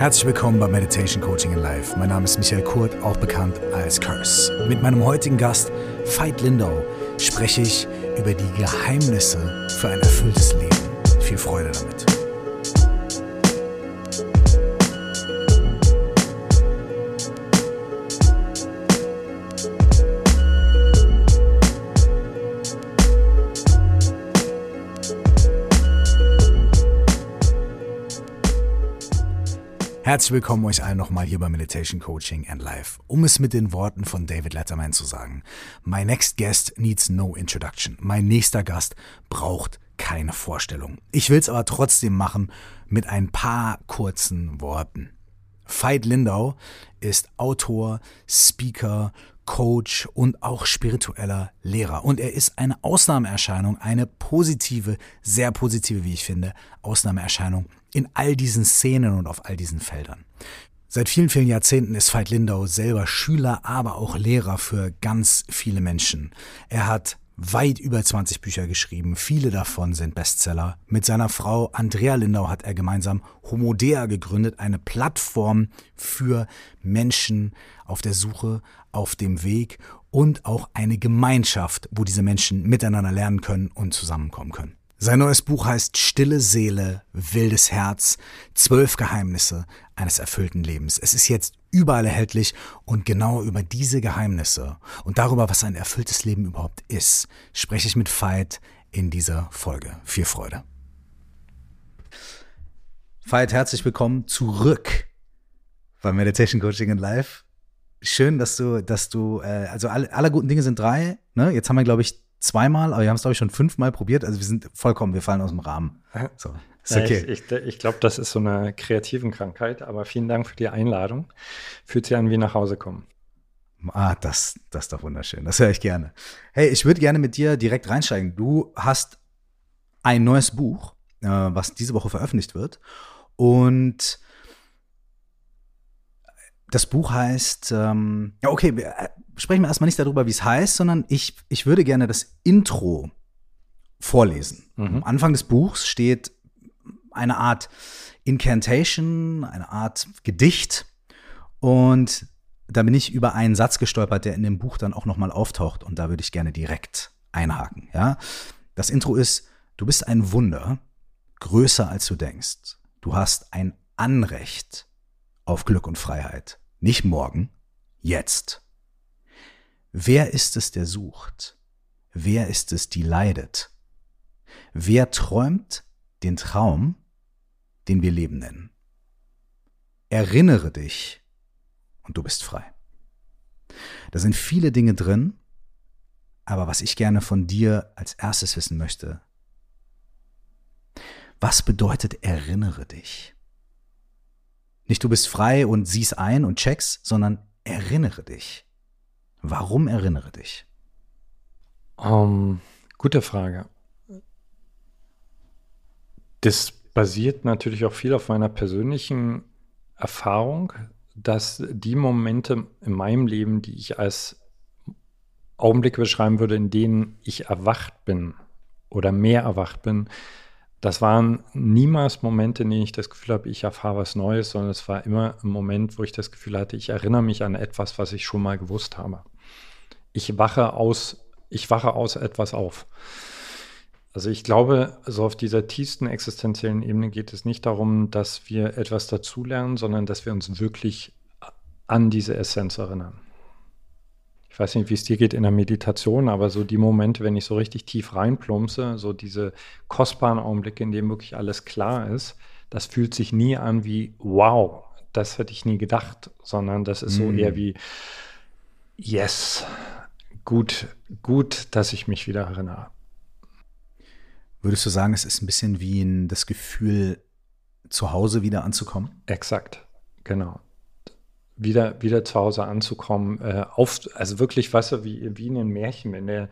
Herzlich willkommen bei Meditation Coaching in Life. Mein Name ist Michael Kurt, auch bekannt als Curse. Mit meinem heutigen Gast, Veit Lindau, spreche ich über die Geheimnisse für ein erfülltes Leben. Viel Freude damit. Herzlich willkommen euch allen nochmal hier bei Meditation Coaching and Life. Um es mit den Worten von David Letterman zu sagen. My next guest needs no introduction. Mein nächster Gast braucht keine Vorstellung. Ich will es aber trotzdem machen mit ein paar kurzen Worten. Veit Lindau ist Autor, Speaker, Coach und auch spiritueller Lehrer. Und er ist eine Ausnahmeerscheinung, eine positive, sehr positive, wie ich finde, Ausnahmeerscheinung in all diesen Szenen und auf all diesen Feldern. Seit vielen, vielen Jahrzehnten ist Veit Lindau selber Schüler, aber auch Lehrer für ganz viele Menschen. Er hat weit über 20 Bücher geschrieben, viele davon sind Bestseller. Mit seiner Frau Andrea Lindau hat er gemeinsam Homodea gegründet, eine Plattform für Menschen auf der Suche, auf dem Weg und auch eine Gemeinschaft, wo diese Menschen miteinander lernen können und zusammenkommen können. Sein neues Buch heißt Stille Seele, wildes Herz, zwölf Geheimnisse eines erfüllten Lebens. Es ist jetzt überall erhältlich und genau über diese Geheimnisse und darüber, was ein erfülltes Leben überhaupt ist, spreche ich mit Veit in dieser Folge. Viel Freude. Veit, herzlich willkommen zurück bei Meditation Coaching in Life. Schön, dass du, dass du, äh, also alle, alle guten Dinge sind drei. Ne? Jetzt haben wir, glaube ich, zweimal, aber wir haben es, glaube ich, schon fünfmal probiert. Also wir sind vollkommen, wir fallen aus dem Rahmen. So, ist okay. Ja, ich, ich, ich glaube, das ist so eine kreativen Krankheit, aber vielen Dank für die Einladung. Fühlt sich an wie nach Hause kommen. Ah, das, das ist doch wunderschön. Das höre ich gerne. Hey, ich würde gerne mit dir direkt reinsteigen. Du hast ein neues Buch, äh, was diese Woche veröffentlicht wird. Und das Buch heißt, ähm, ja, okay, wir äh, sprechen wir erstmal nicht darüber, wie es heißt, sondern ich, ich würde gerne das Intro vorlesen. Mhm. Am Anfang des Buchs steht eine Art Incantation, eine Art Gedicht. Und da bin ich über einen Satz gestolpert, der in dem Buch dann auch nochmal auftaucht. Und da würde ich gerne direkt einhaken. Ja? Das Intro ist, du bist ein Wunder, größer als du denkst. Du hast ein Anrecht auf Glück und Freiheit. Nicht morgen, jetzt. Wer ist es, der sucht? Wer ist es, die leidet? Wer träumt den Traum, den wir Leben nennen? Erinnere dich und du bist frei. Da sind viele Dinge drin, aber was ich gerne von dir als erstes wissen möchte, was bedeutet erinnere dich? Nicht du bist frei und siehst ein und checkst, sondern erinnere dich. Warum erinnere dich? Um, ähm, gute Frage. Das basiert natürlich auch viel auf meiner persönlichen Erfahrung, dass die Momente in meinem Leben, die ich als Augenblicke beschreiben würde, in denen ich erwacht bin oder mehr erwacht bin, das waren niemals Momente, in denen ich das Gefühl habe, ich erfahre was Neues, sondern es war immer ein Moment, wo ich das Gefühl hatte, ich erinnere mich an etwas, was ich schon mal gewusst habe. Ich wache aus, ich wache aus etwas auf. Also ich glaube, so auf dieser tiefsten existenziellen Ebene geht es nicht darum, dass wir etwas dazulernen, sondern dass wir uns wirklich an diese Essenz erinnern ich weiß nicht, wie es dir geht in der Meditation, aber so die Momente, wenn ich so richtig tief reinplumpse, so diese kostbaren Augenblicke, in denen wirklich alles klar ist, das fühlt sich nie an wie, wow, das hätte ich nie gedacht, sondern das ist so mm. eher wie, yes, gut, gut, dass ich mich wieder erinnere. Würdest du sagen, es ist ein bisschen wie ein, das Gefühl, zu Hause wieder anzukommen? Exakt, genau wieder, wieder zu Hause anzukommen. Äh, auf, also wirklich, weißt du, wie, wie in einem Märchen, wenn der,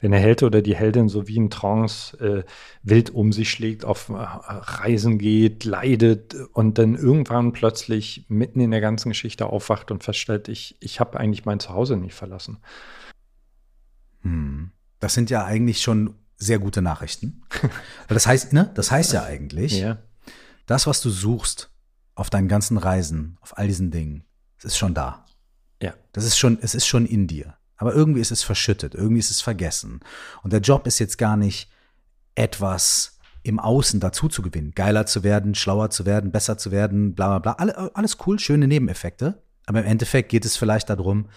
wenn der Held oder die Heldin so wie in Trance äh, wild um sich schlägt, auf äh, Reisen geht, leidet und dann irgendwann plötzlich mitten in der ganzen Geschichte aufwacht und feststellt, ich, ich habe eigentlich mein Zuhause nicht verlassen. Hm. Das sind ja eigentlich schon sehr gute Nachrichten. das heißt, ne, das heißt ja eigentlich, ja. das, was du suchst, auf deinen ganzen Reisen, auf all diesen Dingen, es ist schon da. Ja. Das ist schon, es ist schon in dir. Aber irgendwie ist es verschüttet, irgendwie ist es vergessen. Und der Job ist jetzt gar nicht etwas im Außen dazu zu gewinnen, geiler zu werden, schlauer zu werden, besser zu werden, bla bla bla. Alle, alles cool, schöne Nebeneffekte. Aber im Endeffekt geht es vielleicht darum,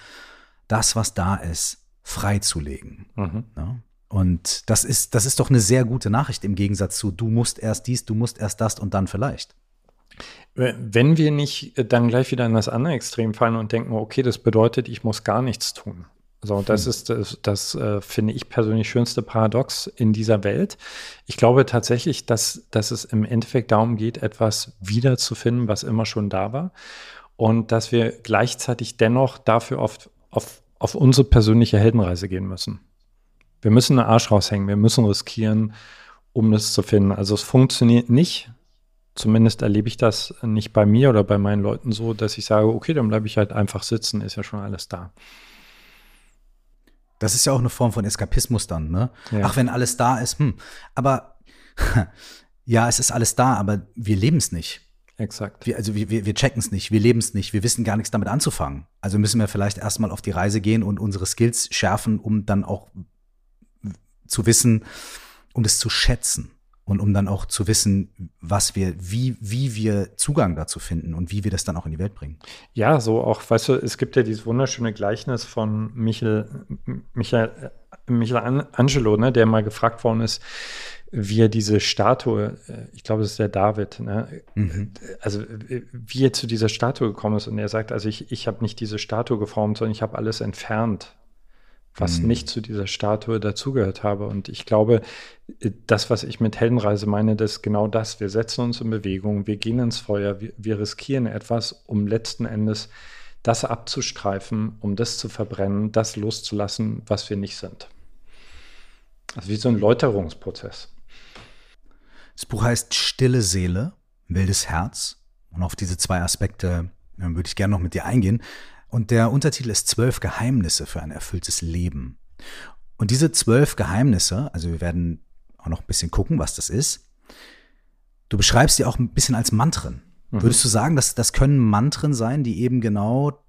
das, was da ist, freizulegen. Mhm. Ja? Und das ist, das ist doch eine sehr gute Nachricht im Gegensatz zu, du musst erst dies, du musst erst das und dann vielleicht. Wenn wir nicht dann gleich wieder in das andere Extrem fallen und denken, okay, das bedeutet, ich muss gar nichts tun. So, das hm. ist das, das äh, finde ich persönlich schönste Paradox in dieser Welt. Ich glaube tatsächlich, dass, dass es im Endeffekt darum geht, etwas wiederzufinden, was immer schon da war. Und dass wir gleichzeitig dennoch dafür auf, auf, auf unsere persönliche Heldenreise gehen müssen. Wir müssen einen Arsch raushängen, wir müssen riskieren, um das zu finden. Also es funktioniert nicht, zumindest erlebe ich das nicht bei mir oder bei meinen Leuten so, dass ich sage, okay, dann bleibe ich halt einfach sitzen, ist ja schon alles da. Das ist ja auch eine Form von Eskapismus dann, ne? Ja. Ach, wenn alles da ist, hm. Aber ja, es ist alles da, aber wir leben es nicht. Exakt. Wir, also wir, wir checken es nicht, wir leben es nicht, wir wissen gar nichts damit anzufangen. Also müssen wir vielleicht erstmal auf die Reise gehen und unsere Skills schärfen, um dann auch zu wissen, um das zu schätzen und um dann auch zu wissen, was wir, wie, wie wir Zugang dazu finden und wie wir das dann auch in die Welt bringen. Ja, so auch, weißt du, es gibt ja dieses wunderschöne Gleichnis von Michel, Michael, Michelangelo, ne, der mal gefragt worden ist, wie er diese Statue, äh, ich glaube, das ist der David, ne? Mhm. also wie er zu dieser Statue gekommen ist. Und er sagt, also ich, ich habe nicht diese Statue geformt, sondern ich habe alles entfernt was mhm. nicht zu dieser Statue dazugehört habe. Und ich glaube, äh, das, was ich mit Heldenreise meine, das ist genau das. Wir setzen uns in Bewegung, wir gehen ins Feuer, wir, wir riskieren etwas, um letzten Endes das abzustreifen, um das zu verbrennen, das loszulassen, was wir nicht sind. Also wie so ein Läuterungsprozess. Das Buch heißt Stille Seele, wildes Herz. Und auf diese zwei Aspekte würde ich gerne noch mit dir eingehen. Und der Untertitel ist Zwölf Geheimnisse für ein erfülltes Leben. Und diese zwölf Geheimnisse, also wir werden auch noch ein bisschen gucken, was das ist. Du beschreibst die auch ein bisschen als Mantren. Mhm. Würdest du sagen, dass das können Mantren sein, die eben genau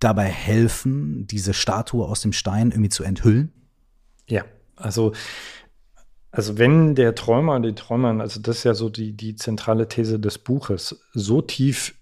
dabei helfen, diese Statue aus dem Stein irgendwie zu enthüllen? Ja, also also wenn der Träumer die Träumerin, also das ist ja so die, die zentrale These des Buches, so tief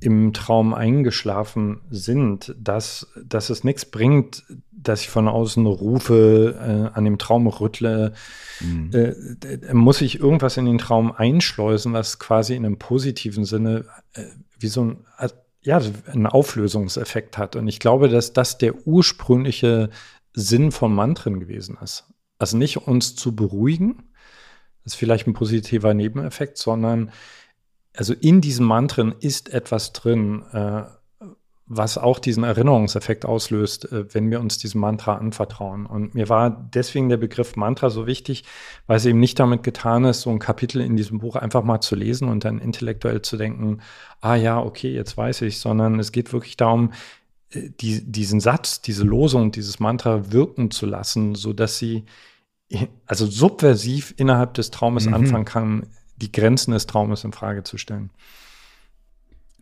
im Traum eingeschlafen sind, dass, dass es nichts bringt, dass ich von außen rufe, äh, an dem Traum rüttle, mhm. äh, muss ich irgendwas in den Traum einschleusen, was quasi in einem positiven Sinne äh, wie so ein, äh, ja, einen Auflösungseffekt hat. Und ich glaube, dass das der ursprüngliche Sinn von Mantren gewesen ist. Also nicht uns zu beruhigen, das ist vielleicht ein positiver Nebeneffekt, sondern also in diesen Mantren ist etwas drin, äh, was auch diesen Erinnerungseffekt auslöst, äh, wenn wir uns diesem Mantra anvertrauen. Und mir war deswegen der Begriff Mantra so wichtig, weil es eben nicht damit getan ist, so ein Kapitel in diesem Buch einfach mal zu lesen und dann intellektuell zu denken, ah ja, okay, jetzt weiß ich, sondern es geht wirklich darum, äh, die, diesen Satz, diese Losung, dieses Mantra wirken zu lassen, so dass sie also subversiv innerhalb des Traumes mhm. anfangen kann, die Grenzen des Traumes in Frage zu stellen.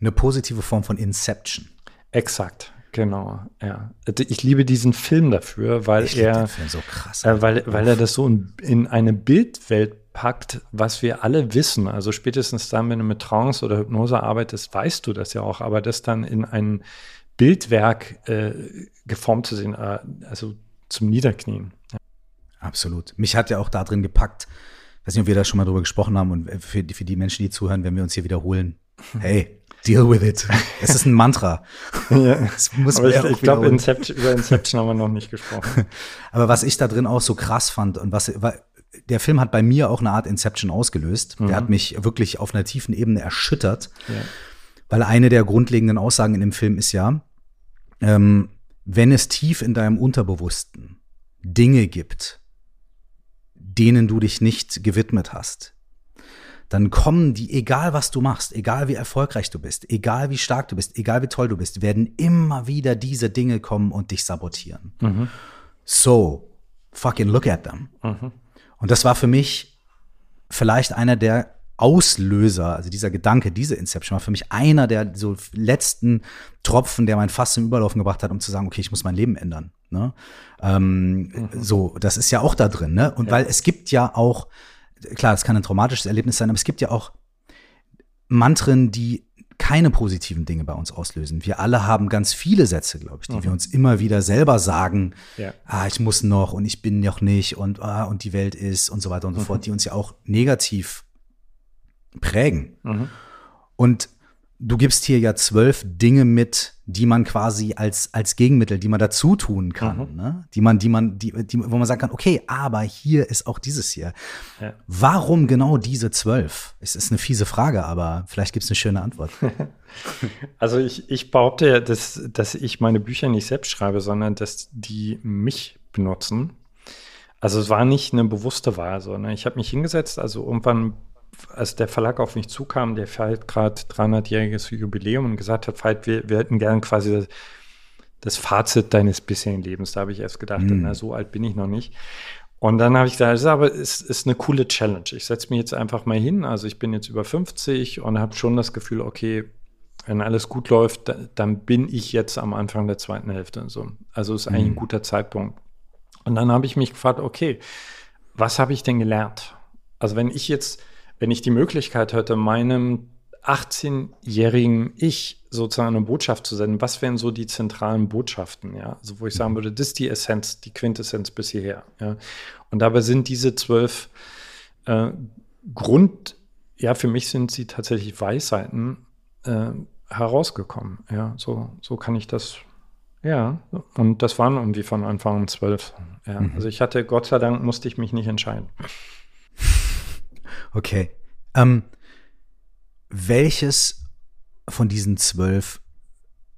Eine positive Form von Inception. Exakt, genau. Ja. Ich liebe diesen Film dafür, weil ich er so krass, äh, weil, weil er das so in, in eine Bildwelt packt, was wir alle wissen. Also spätestens dann, wenn du mit Trance oder Hypnose arbeitest, weißt du das ja auch, aber das dann in ein Bildwerk äh, geformt zu sehen, äh, also zum Niederknien. Ja. Absolut. Mich hat ja auch da drin gepackt, weiß nicht, ob wir da schon mal drüber gesprochen haben und für, für die Menschen, die zuhören, wenn wir uns hier wiederholen, hey, deal with it. Es ist ein Mantra. ja. Das muss Aber ich, ich glaube, Inception, über Inception haben wir noch nicht gesprochen. Aber was ich da drin auch so krass fand und was, der Film hat bei mir auch eine Art Inception ausgelöst. Mhm. Der hat mich wirklich auf einer tiefen Ebene erschüttert. Ja. Weil eine der grundlegenden Aussagen in dem Film ist ja, ähm, wenn es tief in deinem Unterbewussten Dinge gibt, denen du dich nicht gewidmet hast, dann kommen die, egal was du machst, egal wie erfolgreich du bist, egal wie stark du bist, egal wie toll du bist, werden immer wieder diese Dinge kommen und dich sabotieren. Mhm. So, fucking look at them. Mhm. Und das war für mich vielleicht einer der Auslöser, also dieser Gedanke, diese Inception war für mich einer der so letzten Tropfen, der mein Fass zum Überlaufen gebracht hat, um zu sagen, okay, ich muss mein Leben ändern. Ne? Ähm, mhm. So, das ist ja auch da drin. Ne? Und ja. weil es gibt ja auch, klar, es kann ein traumatisches Erlebnis sein, aber es gibt ja auch Mantren, die keine positiven Dinge bei uns auslösen. Wir alle haben ganz viele Sätze, glaube ich, die mhm. wir uns immer wieder selber sagen. Ja. Ah, ich muss noch und ich bin noch nicht und ah, und die Welt ist und so weiter und so mhm. fort, die uns ja auch negativ prägen. Mhm. Und du gibst hier ja zwölf Dinge mit, die man quasi als, als Gegenmittel, die man dazu tun kann, mhm. ne? die man, die man, die, die, wo man sagen kann, okay, aber hier ist auch dieses hier. Ja. Warum genau diese zwölf? Es ist eine fiese Frage, aber vielleicht gibt es eine schöne Antwort. also ich, ich behaupte ja, dass, dass ich meine Bücher nicht selbst schreibe, sondern dass die mich benutzen. Also es war nicht eine bewusste Wahl, sondern ich habe mich hingesetzt, also irgendwann als der Verlag auf mich zukam, der feiert gerade 300-jähriges Jubiläum und gesagt hat, Veit, wir, wir hätten gern quasi das, das, Fazit deines bisherigen Lebens. Da habe ich erst gedacht, mhm. na, so alt bin ich noch nicht. Und dann habe ich gesagt, das ist aber es ist eine coole Challenge. Ich setze mich jetzt einfach mal hin. Also ich bin jetzt über 50 und habe schon das Gefühl, okay, wenn alles gut läuft, dann bin ich jetzt am Anfang der zweiten Hälfte. Und so. Also ist eigentlich mhm. ein guter Zeitpunkt. Und dann habe ich mich gefragt, okay, was habe ich denn gelernt? Also wenn ich jetzt wenn ich die Möglichkeit hätte, meinem 18-jährigen Ich sozusagen eine Botschaft zu senden, was wären so die zentralen Botschaften, ja? Also wo ich sagen würde, das ist die Essenz, die Quintessenz bis hierher, ja? Und dabei sind diese zwölf äh, Grund, ja, für mich sind sie tatsächlich Weisheiten äh, herausgekommen, ja? So, so kann ich das, ja. Und das waren irgendwie von Anfang an zwölf, ja. Mhm. Also ich hatte, Gott sei Dank, musste ich mich nicht entscheiden. Okay. Ähm, welches von diesen zwölf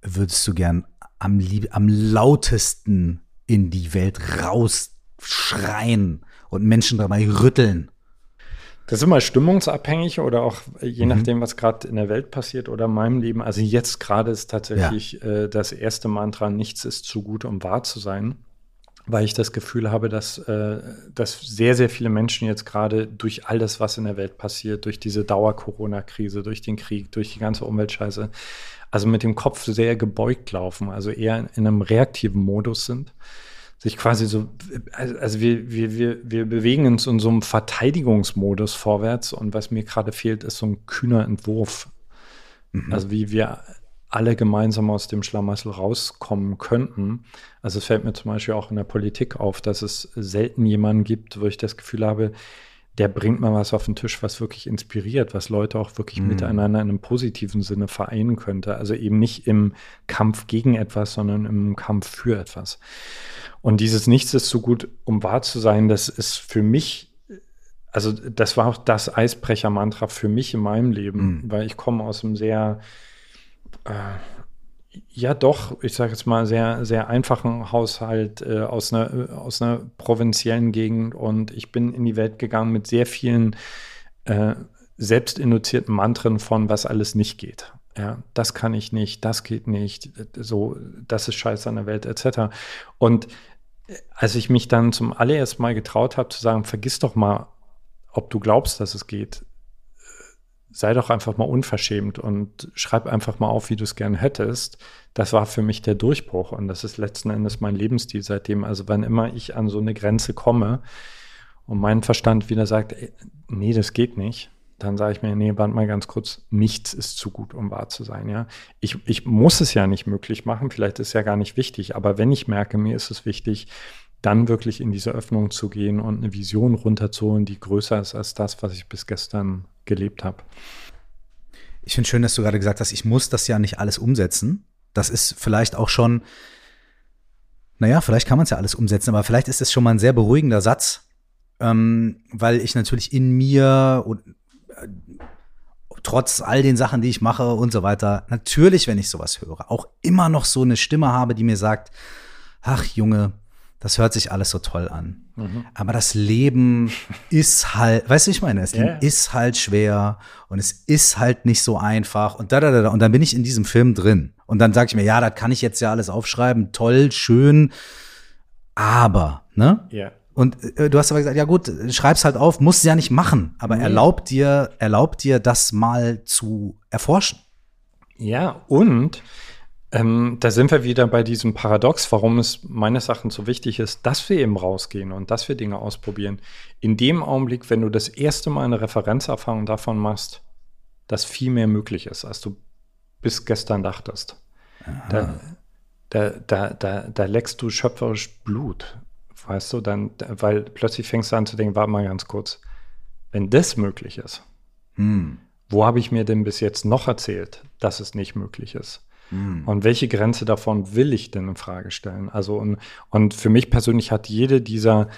würdest du gern am, am lautesten in die Welt rausschreien und Menschen dabei rütteln? Das ist immer stimmungsabhängig oder auch je mhm. nachdem, was gerade in der Welt passiert oder in meinem Leben. Also jetzt gerade ist tatsächlich ja. äh, das erste Mantra, nichts ist zu gut, um wahr zu sein weil ich das Gefühl habe, dass, äh, dass sehr, sehr viele Menschen jetzt gerade durch all das, was in der Welt passiert, durch diese Dauer-Corona-Krise, durch den Krieg, durch die ganze Umweltscheiße, also mit dem Kopf sehr gebeugt laufen, also eher in, in einem reaktiven Modus sind. Sich quasi so, also wir, wir, wir, wir bewegen uns in so einem Verteidigungsmodus vorwärts und was mir gerade fehlt, ist so ein kühner Entwurf. Mhm. Also wie wir alle gemeinsam aus dem Schlamassel rauskommen könnten. Also es fällt mir zum Beispiel auch in der Politik auf, dass es selten jemanden gibt, wo ich das Gefühl habe, der bringt mal was auf den Tisch, was wirklich inspiriert, was Leute auch wirklich mhm. miteinander in einem positiven Sinne vereinen könnte. Also eben nicht im Kampf gegen etwas, sondern im Kampf für etwas. Und dieses Nichts ist so gut, um wahr zu sein, das ist für mich, also das war auch das Eisbrecher-Mantra für mich in meinem Leben, mhm. weil ich komme aus einem sehr äh, ja, doch, ich sage jetzt mal, sehr, sehr einfachen Haushalt äh, aus, einer, aus einer provinziellen Gegend und ich bin in die Welt gegangen mit sehr vielen äh, selbstinduzierten Mantren von, was alles nicht geht. Ja, das kann ich nicht, das geht nicht, so, das ist scheiße an der Welt, etc. Und äh, als ich mich dann zum allerersten Mal getraut habe zu sagen, vergiss doch mal, ob du glaubst, dass es geht, sei doch einfach mal unverschämt und schreib einfach mal auf, wie du es gerne hättest. Das war für mich der Durchbruch und das ist letzten Endes mein Lebensstil seitdem. Also wann immer ich an so eine Grenze komme und mein Verstand wieder sagt, nee, das geht nicht, dann sage ich mir, nee, warte mal ganz kurz, nichts ist zu gut, um wahr zu sein. Ja, ich, ich muss es ja nicht möglich machen, vielleicht ist es ja gar nicht wichtig, aber wenn ich merke, mir ist es wichtig, dann wirklich in diese Öffnung zu gehen und eine Vision runterzuholen, die größer ist als das, was ich bis gestern gelebt habe. Ich finde schön, dass du gerade gesagt hast, ich muss das ja nicht alles umsetzen. Das ist vielleicht auch schon, naja, vielleicht kann man es ja alles umsetzen, aber vielleicht ist es schon mal ein sehr beruhigender Satz, ähm, weil ich natürlich in mir und äh, trotz all den Sachen, die ich mache und so weiter, natürlich, wenn ich sowas höre, auch immer noch so eine Stimme habe, die mir sagt, ach Junge, das hört sich alles so toll an. Mhm. Aber das Leben ist halt, weißt du, ich meine, das Leben yeah. ist halt schwer und es ist halt nicht so einfach und da, da, da, da. Und dann bin ich in diesem Film drin. Und dann sage ich mir, ja, das kann ich jetzt ja alles aufschreiben, toll, schön, aber, ne? Ja. Und äh, du hast aber gesagt, ja gut, schreib's halt auf, musst es ja nicht machen, aber nee. erlaubt dir, erlaubt dir, das mal zu erforschen. Ja, und ähm, da sind wir wieder bei diesem Paradox, warum es meines Erachtens so wichtig ist, dass wir eben rausgehen und dass wir Dinge ausprobieren. In dem Augenblick, wenn du das erste Mal eine Referenzerfahrung davon machst, dass viel mehr möglich ist, als du bis gestern dachtest. Da, da, da, da, da leckst du schöpferisch Blut, weißt du, dann, weil plötzlich fängst du an zu denken, warte mal ganz kurz, wenn das möglich ist, hm. wo habe ich mir denn bis jetzt noch erzählt, dass es nicht möglich ist? Hm. Und welche Grenze davon will ich denn in Frage stellen? Also, und, und für mich persönlich hat jede dieser,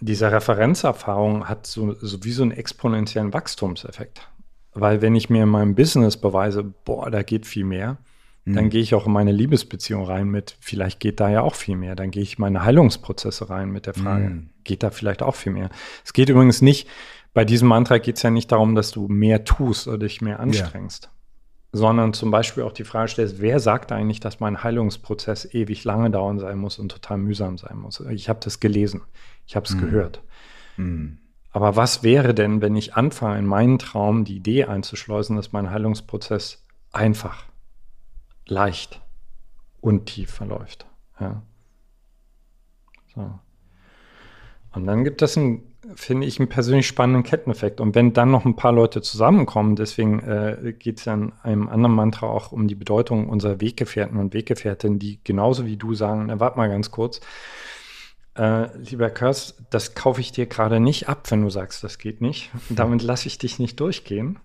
dieser Referenzerfahrungen hat so, so wie so einen exponentiellen Wachstumseffekt. Weil wenn ich mir in meinem Business beweise, boah, da geht viel mehr, dann hm. gehe ich auch in meine Liebesbeziehung rein mit, vielleicht geht da ja auch viel mehr. Dann gehe ich in meine Heilungsprozesse rein mit der Frage, mm. geht da vielleicht auch viel mehr. Es geht übrigens nicht, bei diesem Mantra geht es ja nicht darum, dass du mehr tust oder dich mehr anstrengst, yeah. Sondern zum Beispiel auch die Frage stellst, wer sagt eigentlich, dass mein Heilungsprozess ewig lange dauern sein muss und total mühsam sein muss? Ich habe das gelesen, ich habe es mm. gehört. Mm. Aber was wäre denn, wenn ich anfange, in meinen Traum die Idee einzuschleusen, dass mein Heilungsprozess einfach leicht und tief verläuft. Ja. So. Und dann gibt es einen, finde ich, einen persönlich spannenden Ketteneffekt. Und wenn dann noch ein paar Leute zusammenkommen, deswegen äh, geht es ja in einem anderen Mantra auch um die Bedeutung unserer Weggefährten und Weggefährtinnen, die genauso wie du sagen, na, warte mal ganz kurz, äh, lieber Kurs, das kaufe ich dir gerade nicht ab, wenn du sagst, das geht nicht. Damit lasse ich dich nicht durchgehen.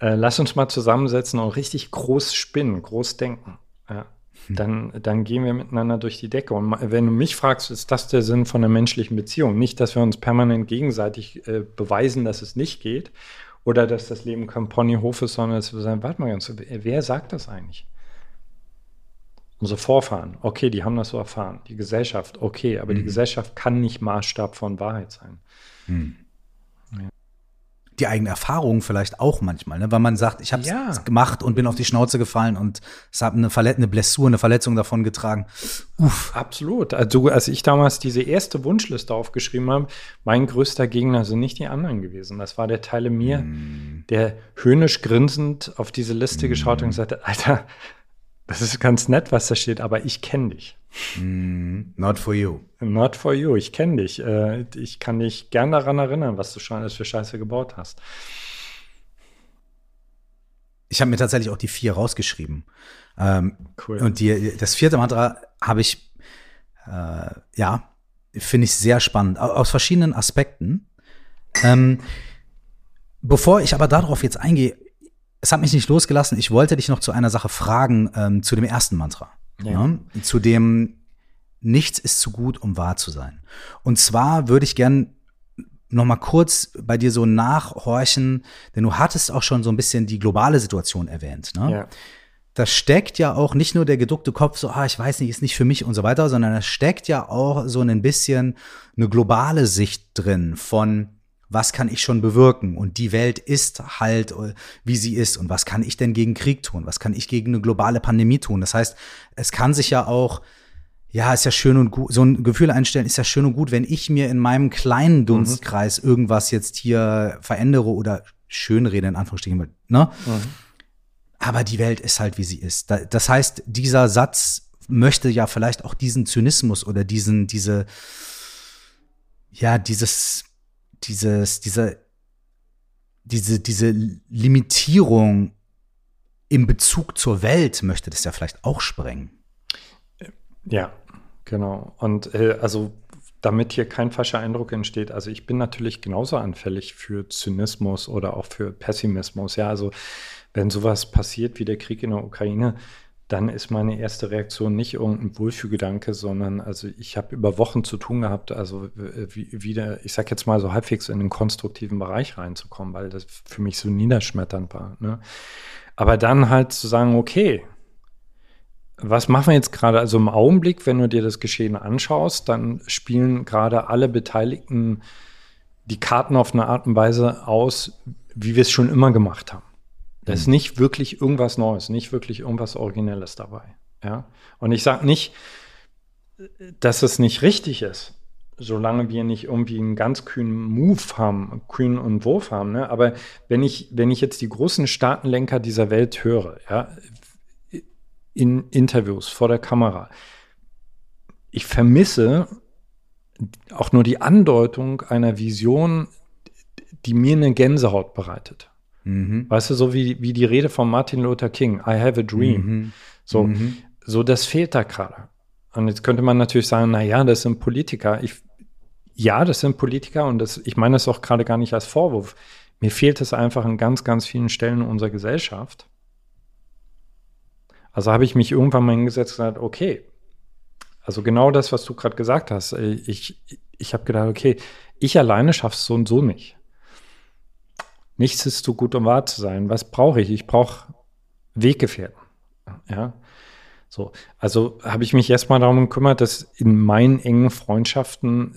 Äh, lass uns mal zusammensetzen und richtig groß spinnen, groß denken. Ja. Hm. Dann, dann gehen wir miteinander durch die Decke. Und wenn du mich fragst, ist das der Sinn von einer menschlichen Beziehung? Nicht, dass wir uns permanent gegenseitig äh, beweisen, dass es nicht geht oder dass das Leben kein Ponyhof ist, sondern dass wir sagen, warte mal ganz, wer sagt das eigentlich? Unsere Vorfahren, okay, die haben das so erfahren. Die Gesellschaft, okay, aber mhm. die Gesellschaft kann nicht Maßstab von Wahrheit sein. Mhm die eigene Erfahrung vielleicht auch manchmal, ne? weil man sagt, ich habe es ja. gemacht und bin auf die Schnauze gefallen und es habe eine, Verlet eine Blessur, eine Verletzung davon getragen. Uff. Absolut. Also als ich damals diese erste Wunschliste aufgeschrieben habe, mein größter Gegner sind nicht die anderen gewesen. Das war der Teil in mir, mm. der höhnisch grinsend auf diese Liste mm. geschaut und gesagt hat, Alter, das ist ganz nett, was da steht, aber ich kenne dich. Mm, not for you. Not for you. Ich kenne dich. Äh, ich kann dich gern daran erinnern, was du schon alles für Scheiße gebaut hast. Ich habe mir tatsächlich auch die vier rausgeschrieben. Ähm, cool. Und die, das vierte Mantra habe ich, äh, ja, finde ich sehr spannend, aus verschiedenen Aspekten. Ähm, bevor ich aber darauf jetzt eingehe, es hat mich nicht losgelassen. Ich wollte dich noch zu einer Sache fragen, ähm, zu dem ersten Mantra. Ja. Ne? Zu dem Nichts ist zu gut, um wahr zu sein. Und zwar würde ich gern noch mal kurz bei dir so nachhorchen, denn du hattest auch schon so ein bisschen die globale Situation erwähnt. Ne? Ja. Da steckt ja auch nicht nur der geduckte Kopf, so, ah, ich weiß nicht, ist nicht für mich und so weiter, sondern da steckt ja auch so ein bisschen eine globale Sicht drin von, was kann ich schon bewirken? Und die Welt ist halt, äh, wie sie ist. Und was kann ich denn gegen Krieg tun? Was kann ich gegen eine globale Pandemie tun? Das heißt, es kann sich ja auch, ja, ist ja schön und gut, so ein Gefühl einstellen, ist ja schön und gut, wenn ich mir in meinem kleinen mhm. Dunstkreis mhm. irgendwas jetzt hier verändere oder schönrede, in Anführungsstrichen, ne? Mhm. Aber die Welt ist halt, wie sie ist. Das heißt, dieser Satz möchte ja vielleicht auch diesen Zynismus oder diesen, diese, ja, dieses, dieses, diese, diese, diese Limitierung im Bezug zur Welt möchte das ja vielleicht auch sprengen. Ja, genau. Und äh, also damit hier kein falscher Eindruck entsteht, also ich bin natürlich genauso anfällig für Zynismus oder auch für Pessimismus. Ja, also wenn sowas passiert wie der Krieg in der Ukraine, dann ist meine erste Reaktion nicht irgendein Wohlfühlgedanke, sondern also ich habe über Wochen zu tun gehabt, also wieder, ich sag jetzt mal so halbwegs in den konstruktiven Bereich reinzukommen, weil das für mich so niederschmetternd war. Ne? Aber dann halt zu sagen, okay, was machen wir jetzt gerade? Also im Augenblick, wenn du dir das Geschehen anschaust, dann spielen gerade alle Beteiligten die Karten auf eine Art und Weise aus, wie wir es schon immer gemacht haben. Da ist mhm. nicht wirklich irgendwas Neues, nicht wirklich irgendwas Originelles dabei. Ja? Und ich sage nicht, dass es nicht richtig ist, solange wir nicht irgendwie einen ganz kühnen Move haben, kühn und Wurf haben. Ne? Aber wenn ich, wenn ich jetzt die großen Staatenlenker dieser Welt höre, ja, in Interviews vor der Kamera, ich vermisse auch nur die Andeutung einer Vision, die mir eine Gänsehaut bereitet. Mhm. Weißt du, so wie, wie die Rede von Martin Luther King, I have a dream. Mhm. So, mhm. so, das fehlt da gerade. Und jetzt könnte man natürlich sagen, na ja, das sind Politiker. Ich, ja, das sind Politiker und das, ich meine das auch gerade gar nicht als Vorwurf. Mir fehlt es einfach an ganz, ganz vielen Stellen in unserer Gesellschaft. Also habe ich mich irgendwann mal hingesetzt und gesagt, okay, also genau das, was du gerade gesagt hast. Ich, ich habe gedacht, okay, ich alleine schaffe es so und so nicht. Nichts ist so gut, um wahr zu sein. Was brauche ich? Ich brauche Weggefährten. Ja. So, also habe ich mich erstmal darum gekümmert, dass in meinen engen Freundschaften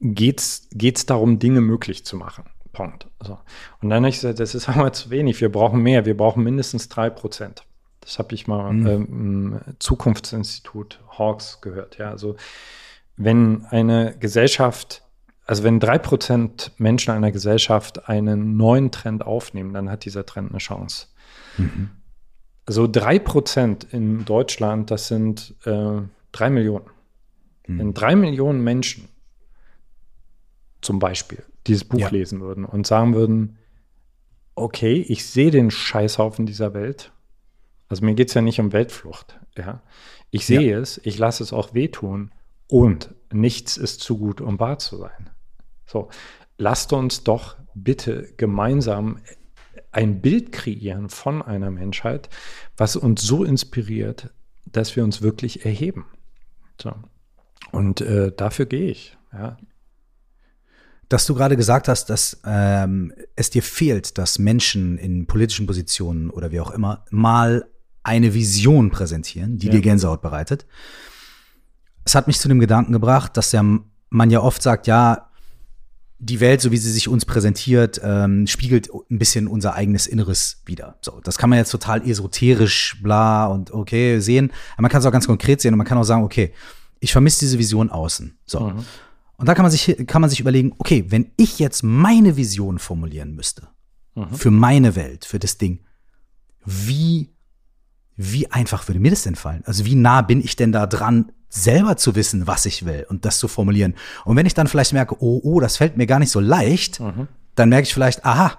geht es darum, Dinge möglich zu machen. Punkt. So. Und dann habe ich gesagt, das ist aber zu wenig. Wir brauchen mehr. Wir brauchen mindestens drei Prozent. Das habe ich mal mhm. ähm, im Zukunftsinstitut Hawks gehört. Ja, also wenn eine Gesellschaft, also wenn drei Prozent Menschen einer Gesellschaft einen neuen Trend aufnehmen, dann hat dieser Trend eine Chance. Mhm. Also drei Prozent in Deutschland, das sind äh, drei Millionen. Mhm. Wenn drei Millionen Menschen zum Beispiel dieses Buch ja. lesen würden und sagen würden, okay, ich sehe den Scheißhaufen dieser Welt. Also mir geht es ja nicht um Weltflucht. Ja? Ich sehe ja. es, ich lasse es auch wehtun und nichts ist zu gut, um wahr zu sein. So, lasst uns doch bitte gemeinsam ein Bild kreieren von einer Menschheit, was uns so inspiriert, dass wir uns wirklich erheben. So. Und äh, dafür gehe ich. Ja dass du gerade gesagt hast, dass ähm, es dir fehlt, dass Menschen in politischen Positionen oder wie auch immer mal eine Vision präsentieren, die ja. dir Gänsehaut bereitet. Es hat mich zu dem Gedanken gebracht, dass ja man ja oft sagt, ja, die Welt, so wie sie sich uns präsentiert, ähm, spiegelt ein bisschen unser eigenes Inneres wieder. So, das kann man jetzt total esoterisch, bla und okay sehen. Aber man kann es auch ganz konkret sehen und man kann auch sagen, okay, ich vermisse diese Vision außen. So. Mhm. Und da kann man sich, kann man sich überlegen, okay, wenn ich jetzt meine Vision formulieren müsste, mhm. für meine Welt, für das Ding, wie, wie einfach würde mir das denn fallen? Also wie nah bin ich denn da dran, selber zu wissen, was ich will und das zu formulieren? Und wenn ich dann vielleicht merke, oh, oh, das fällt mir gar nicht so leicht, mhm. dann merke ich vielleicht, aha,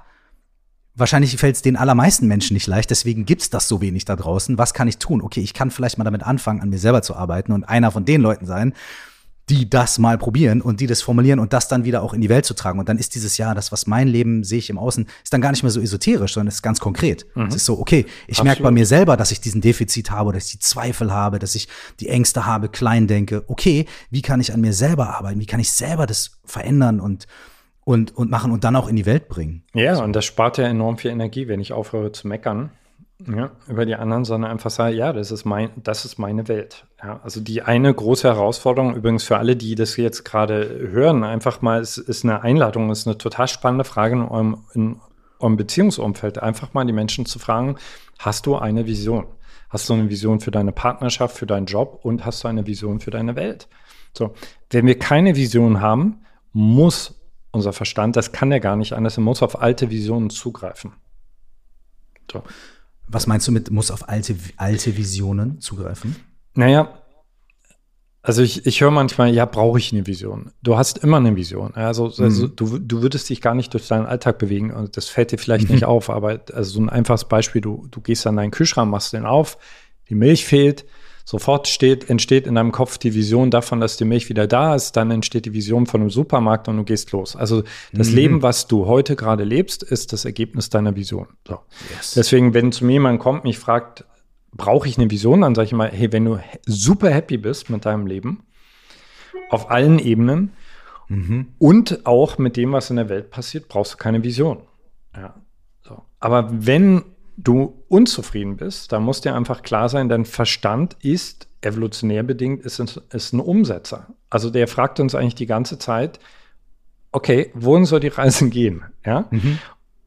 wahrscheinlich fällt es den allermeisten Menschen nicht leicht, deswegen gibt's das so wenig da draußen. Was kann ich tun? Okay, ich kann vielleicht mal damit anfangen, an mir selber zu arbeiten und einer von den Leuten sein, die das mal probieren und die das formulieren und das dann wieder auch in die Welt zu tragen. Und dann ist dieses Jahr, das, was mein Leben sehe ich im Außen, ist dann gar nicht mehr so esoterisch, sondern ist ganz konkret. Mhm. Es ist so, okay, ich merke bei mir selber, dass ich diesen Defizit habe, dass ich die Zweifel habe, dass ich die Ängste habe, klein denke. Okay, wie kann ich an mir selber arbeiten? Wie kann ich selber das verändern und und, und machen und dann auch in die Welt bringen. Ja, so. und das spart ja enorm viel Energie, wenn ich aufhöre zu meckern ja, über die anderen, sondern einfach sagen, ja, das ist mein, das ist meine Welt. Ja, also die eine große Herausforderung, übrigens für alle, die das jetzt gerade hören, einfach mal, es ist eine Einladung, ist eine total spannende Frage in eurem, in eurem Beziehungsumfeld, einfach mal die Menschen zu fragen, hast du eine Vision? Hast du eine Vision für deine Partnerschaft, für deinen Job und hast du eine Vision für deine Welt? So, wenn wir keine Vision haben, muss unser Verstand, das kann er gar nicht anders, er muss auf alte Visionen zugreifen. So. Was meinst du mit, muss auf alte, alte Visionen zugreifen? Naja, also ich, ich höre manchmal, ja, brauche ich eine Vision. Du hast immer eine Vision. Also, mhm. also du, du würdest dich gar nicht durch deinen Alltag bewegen und das fällt dir vielleicht mhm. nicht auf, aber also so ein einfaches Beispiel, du, du gehst an deinen Kühlschrank, machst den auf, die Milch fehlt, Sofort steht, entsteht in deinem Kopf die Vision davon, dass die Milch wieder da ist. Dann entsteht die Vision von einem Supermarkt und du gehst los. Also das mhm. Leben, was du heute gerade lebst, ist das Ergebnis deiner Vision. So. Yes. Deswegen, wenn zu mir jemand kommt, mich fragt, brauche ich eine Vision? Dann sage ich mal, hey, wenn du super happy bist mit deinem Leben, auf allen Ebenen mhm. und auch mit dem, was in der Welt passiert, brauchst du keine Vision. Ja. So. Aber wenn du unzufrieden bist, dann muss dir einfach klar sein, dein Verstand ist evolutionär bedingt, ist, ist ein Umsetzer. Also der fragt uns eigentlich die ganze Zeit, okay, wohin soll die Reise gehen? Ja. Mhm.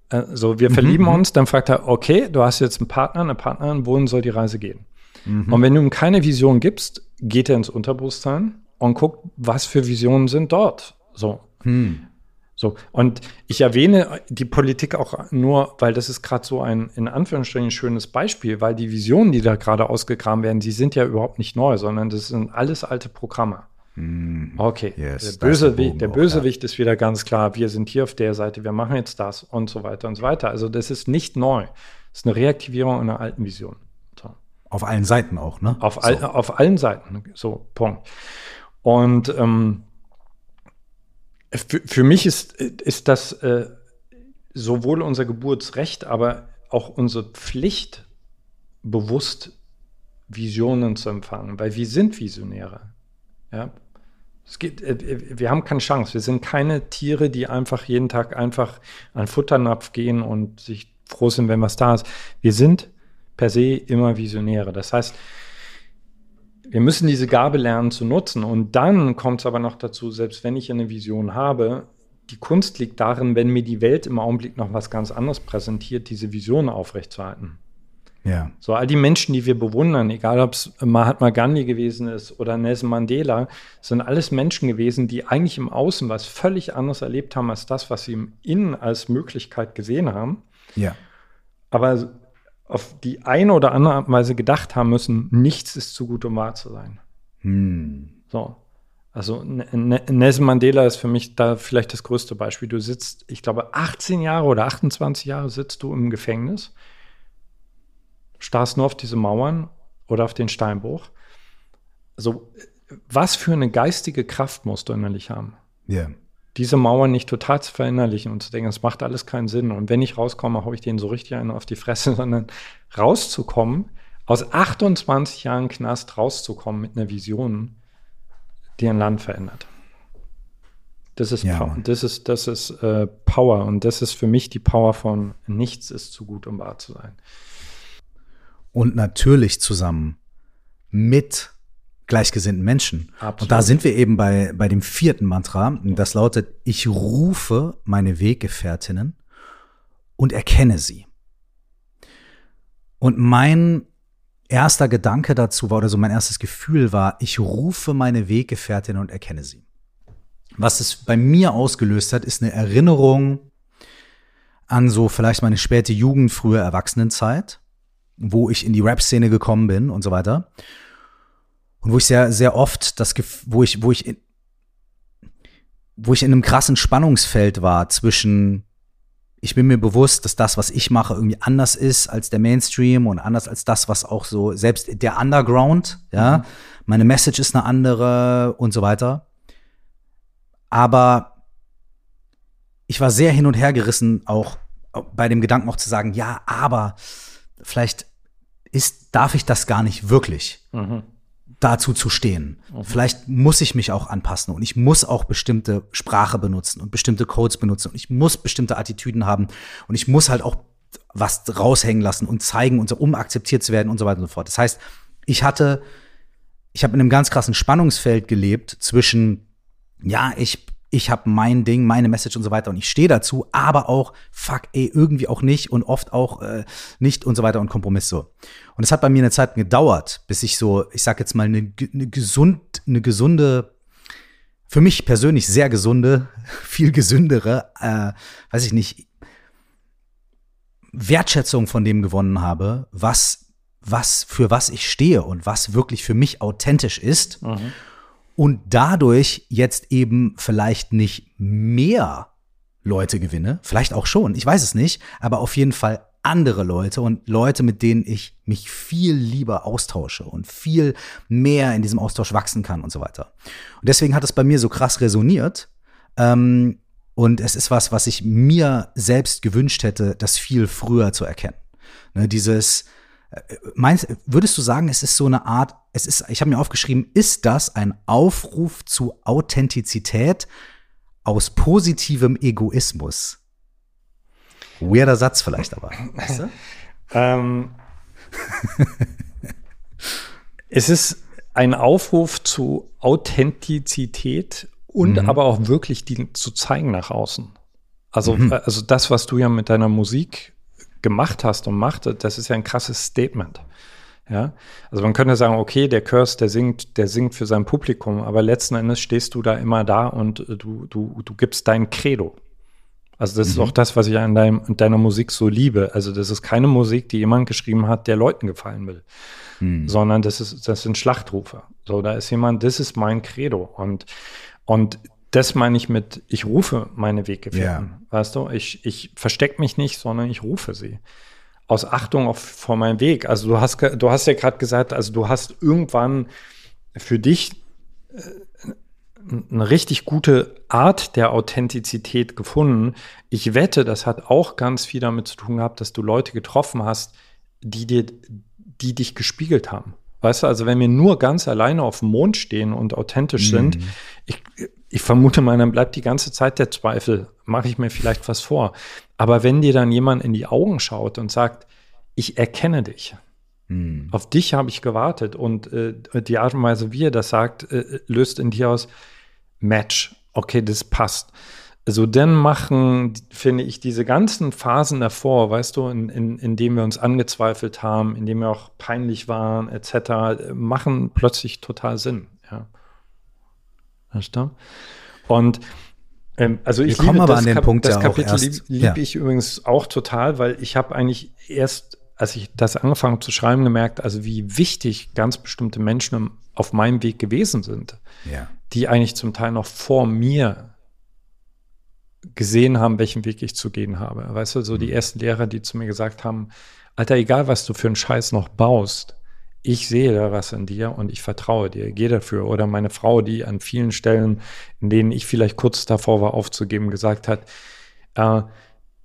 Also wir verlieben mhm. uns, dann fragt er, okay, du hast jetzt einen Partner, eine Partnerin, wohin soll die Reise gehen? Mhm. Und wenn du ihm keine Vision gibst, geht er ins Unterbewusstsein und guckt, was für Visionen sind dort. So. Hm. So, und ich erwähne die Politik auch nur, weil das ist gerade so ein in Anführungsstrichen schönes Beispiel, weil die Visionen, die da gerade ausgegraben werden, die sind ja überhaupt nicht neu, sondern das sind alles alte Programme. Hm. Okay, yes, der, Bösewicht, der Bösewicht ist wieder ganz klar, wir sind hier auf der Seite, wir machen jetzt das und so weiter und so weiter. Also das ist nicht neu. Das ist eine Reaktivierung einer alten Vision. So. Auf allen Seiten auch, ne? Auf, all, auf allen Seiten, so, Punkt. Und ähm, für, für mich ist, ist das äh, sowohl unser Geburtsrecht, aber auch unsere Pflicht, bewusst Visionen zu empfangen, weil wir sind Visionäre. Ja? Es geht, äh, wir haben keine Chance. Wir sind keine Tiere, die einfach jeden Tag einfach an Futternapf gehen und sich froh sind, wenn was da ist. Wir sind per se immer Visionäre. Das heißt, wir müssen diese Gabe lernen zu nutzen. Und dann kommt es aber noch dazu, selbst wenn ich eine Vision habe, die Kunst liegt darin, wenn mir die Welt im Augenblick noch was ganz anderes präsentiert, diese Vision aufrechtzuerhalten. Ja. So all die Menschen, die wir bewundern, egal ob es Mahatma Gandhi gewesen ist oder Nelson Mandela, sind alles Menschen gewesen, die eigentlich im Außen was völlig anderes erlebt haben als das, was sie im Innen als Möglichkeit gesehen haben. Ja. Aber auf die eine oder andere Art und Weise gedacht haben müssen, nichts ist zu gut, um wahr zu sein. Hm. So. Also Nelson Mandela ist für mich da vielleicht das größte Beispiel. Du sitzt, ich glaube, 18 Jahre oder 28 Jahre sitzt du im Gefängnis, starrst nur auf diese Mauern oder auf den Steinbruch. Also, was für eine geistige Kraft musst du innerlich haben? Ja. Yeah diese Mauern nicht total zu verinnerlichen und zu denken, es macht alles keinen Sinn. Und wenn ich rauskomme, haue ich denen so richtig einen auf die Fresse, sondern rauszukommen, aus 28 Jahren Knast rauszukommen mit einer Vision, die ein Land verändert. Das ist, ja, das ist, das ist äh, Power und das ist für mich die Power von nichts ist zu gut, um wahr zu sein. Und natürlich zusammen mit gleichgesinnten Menschen. Absolut. Und da sind wir eben bei, bei dem vierten Mantra. Das lautet, ich rufe meine Weggefährtinnen und erkenne sie. Und mein erster Gedanke dazu war, oder so mein erstes Gefühl war, ich rufe meine Weggefährtinnen und erkenne sie. Was es bei mir ausgelöst hat, ist eine Erinnerung an so vielleicht meine späte Jugend, frühe Erwachsenenzeit, wo ich in die Rap-Szene gekommen bin und so weiter. Und wo ich sehr, sehr oft das, wo ich, wo ich, in, wo ich in einem krassen Spannungsfeld war zwischen, ich bin mir bewusst, dass das, was ich mache, irgendwie anders ist als der Mainstream und anders als das, was auch so, selbst der Underground, ja, mhm. meine Message ist eine andere und so weiter. Aber ich war sehr hin und her gerissen, auch bei dem Gedanken auch zu sagen, ja, aber vielleicht ist, darf ich das gar nicht wirklich. Mhm dazu zu stehen. Mhm. Vielleicht muss ich mich auch anpassen und ich muss auch bestimmte Sprache benutzen und bestimmte Codes benutzen und ich muss bestimmte Attitüden haben und ich muss halt auch was raushängen lassen und zeigen und so, um akzeptiert zu werden und so weiter und so fort. Das heißt, ich hatte, ich habe in einem ganz krassen Spannungsfeld gelebt zwischen, ja, ich ich habe mein Ding, meine Message und so weiter und ich stehe dazu, aber auch, fuck, ey, irgendwie auch nicht und oft auch äh, nicht und so weiter und Kompromiss so. Und es hat bei mir eine Zeit gedauert, bis ich so, ich sag jetzt mal, eine, eine, gesund, eine gesunde, für mich persönlich sehr gesunde, viel gesündere, äh, weiß ich nicht, Wertschätzung von dem gewonnen habe, was, was, für was ich stehe und was wirklich für mich authentisch ist. Mhm und dadurch jetzt eben vielleicht nicht mehr Leute gewinne, vielleicht auch schon, ich weiß es nicht, aber auf jeden Fall andere Leute und Leute, mit denen ich mich viel lieber austausche und viel mehr in diesem Austausch wachsen kann und so weiter. Und deswegen hat es bei mir so krass resoniert. Ähm, und es ist was, was ich mir selbst gewünscht hätte, das viel früher zu erkennen. Ne, dieses, Meinst, würdest du sagen, es ist so eine Art, es ist, ich habe mir aufgeschrieben, ist das ein Aufruf zu Authentizität aus positivem Egoismus? Weirder Satz vielleicht aber. Weißt du? ähm, es ist ein Aufruf zu Authentizität und mhm. aber auch wirklich die zu zeigen nach außen. Also, mhm. also das, was du ja mit deiner Musik gemacht hast und macht, das ist ja ein krasses Statement. Ja, also man könnte sagen, okay, der Curse, der singt, der singt für sein Publikum, aber letzten Endes stehst du da immer da und äh, du, du, du gibst dein Credo. Also das mhm. ist auch das, was ich an, deinem, an deiner Musik so liebe. Also das ist keine Musik, die jemand geschrieben hat, der Leuten gefallen will, mhm. sondern das ist, das sind Schlachtrufe. So, da ist jemand, das ist mein Credo und und das meine ich mit, ich rufe meine Weggefährten. Ja. Weißt du, ich, ich verstecke mich nicht, sondern ich rufe sie aus Achtung auf, vor meinem Weg. Also du hast, du hast ja gerade gesagt, also du hast irgendwann für dich äh, eine richtig gute Art der Authentizität gefunden. Ich wette, das hat auch ganz viel damit zu tun gehabt, dass du Leute getroffen hast, die dir, die dich gespiegelt haben. Weißt du, also wenn wir nur ganz alleine auf dem Mond stehen und authentisch mhm. sind, ich, ich vermute mal, dann bleibt die ganze Zeit der Zweifel, mache ich mir vielleicht was vor. Aber wenn dir dann jemand in die Augen schaut und sagt, ich erkenne dich, hm. auf dich habe ich gewartet und äh, die Art und Weise, wie er das sagt, äh, löst in dir aus Match. Okay, das passt. So, dann machen, finde ich, diese ganzen Phasen davor, weißt du, in, in, in dem wir uns angezweifelt haben, in dem wir auch peinlich waren, etc., machen plötzlich total Sinn. Ja. Weißt du? Und ähm, also ich Wir liebe aber das, an den Kap Punkt das ja Kapitel liebe lieb ja. ich übrigens auch total, weil ich habe eigentlich erst, als ich das angefangen zu schreiben, gemerkt, also wie wichtig ganz bestimmte Menschen auf meinem Weg gewesen sind, ja. die eigentlich zum Teil noch vor mir gesehen haben, welchen Weg ich zu gehen habe. Weißt du, so mhm. die ersten Lehrer, die zu mir gesagt haben, Alter, egal was du für einen Scheiß noch baust, ich sehe da was in dir und ich vertraue dir, geh dafür. Oder meine Frau, die an vielen Stellen, in denen ich vielleicht kurz davor war aufzugeben, gesagt hat, äh,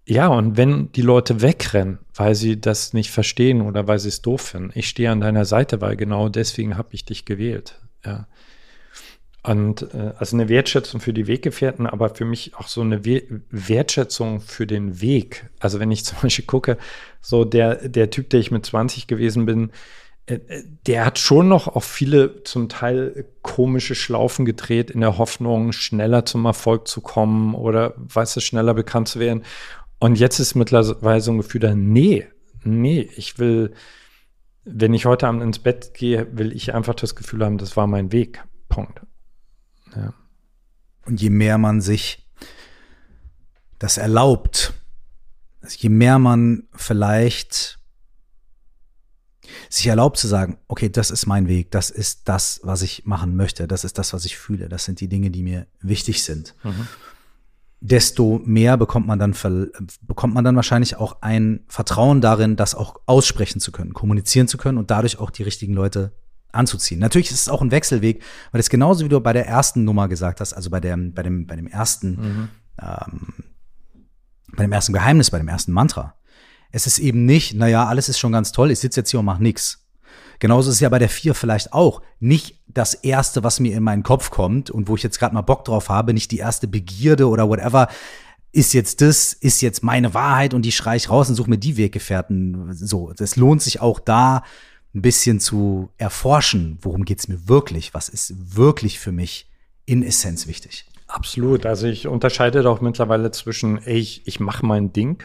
ja, und wenn die Leute wegrennen, weil sie das nicht verstehen oder weil sie es doof finden, ich stehe an deiner Seite, weil genau deswegen habe ich dich gewählt. Ja. Und äh, also eine Wertschätzung für die Weggefährten, aber für mich auch so eine We Wertschätzung für den Weg. Also wenn ich zum Beispiel gucke, so der, der Typ, der ich mit 20 gewesen bin, der hat schon noch auch viele zum Teil komische Schlaufen gedreht in der Hoffnung, schneller zum Erfolg zu kommen oder weißt du, schneller bekannt zu werden. Und jetzt ist mittlerweile so ein Gefühl da, nee, nee, ich will, wenn ich heute Abend ins Bett gehe, will ich einfach das Gefühl haben, das war mein Weg. Punkt. Ja. Und je mehr man sich das erlaubt, also je mehr man vielleicht sich erlaubt zu sagen, okay, das ist mein Weg, das ist das, was ich machen möchte, das ist das, was ich fühle, das sind die Dinge, die mir wichtig sind. Mhm. Desto mehr bekommt man dann bekommt man dann wahrscheinlich auch ein Vertrauen darin, das auch aussprechen zu können, kommunizieren zu können und dadurch auch die richtigen Leute anzuziehen. Natürlich ist es auch ein Wechselweg, weil es genauso wie du bei der ersten Nummer gesagt hast, also bei dem bei dem bei dem ersten mhm. ähm, bei dem ersten Geheimnis, bei dem ersten Mantra es ist eben nicht, naja, alles ist schon ganz toll, ich sitze jetzt hier und mache nichts. Genauso ist es ja bei der vier vielleicht auch. Nicht das Erste, was mir in meinen Kopf kommt und wo ich jetzt gerade mal Bock drauf habe, nicht die erste Begierde oder whatever, ist jetzt das, ist jetzt meine Wahrheit und die schreie ich raus und suche mir die Weggefährten. So, es lohnt sich auch da ein bisschen zu erforschen, worum geht's mir wirklich, was ist wirklich für mich in Essenz wichtig. Absolut. Also ich unterscheide doch mittlerweile zwischen, ey, ich, ich mache mein Ding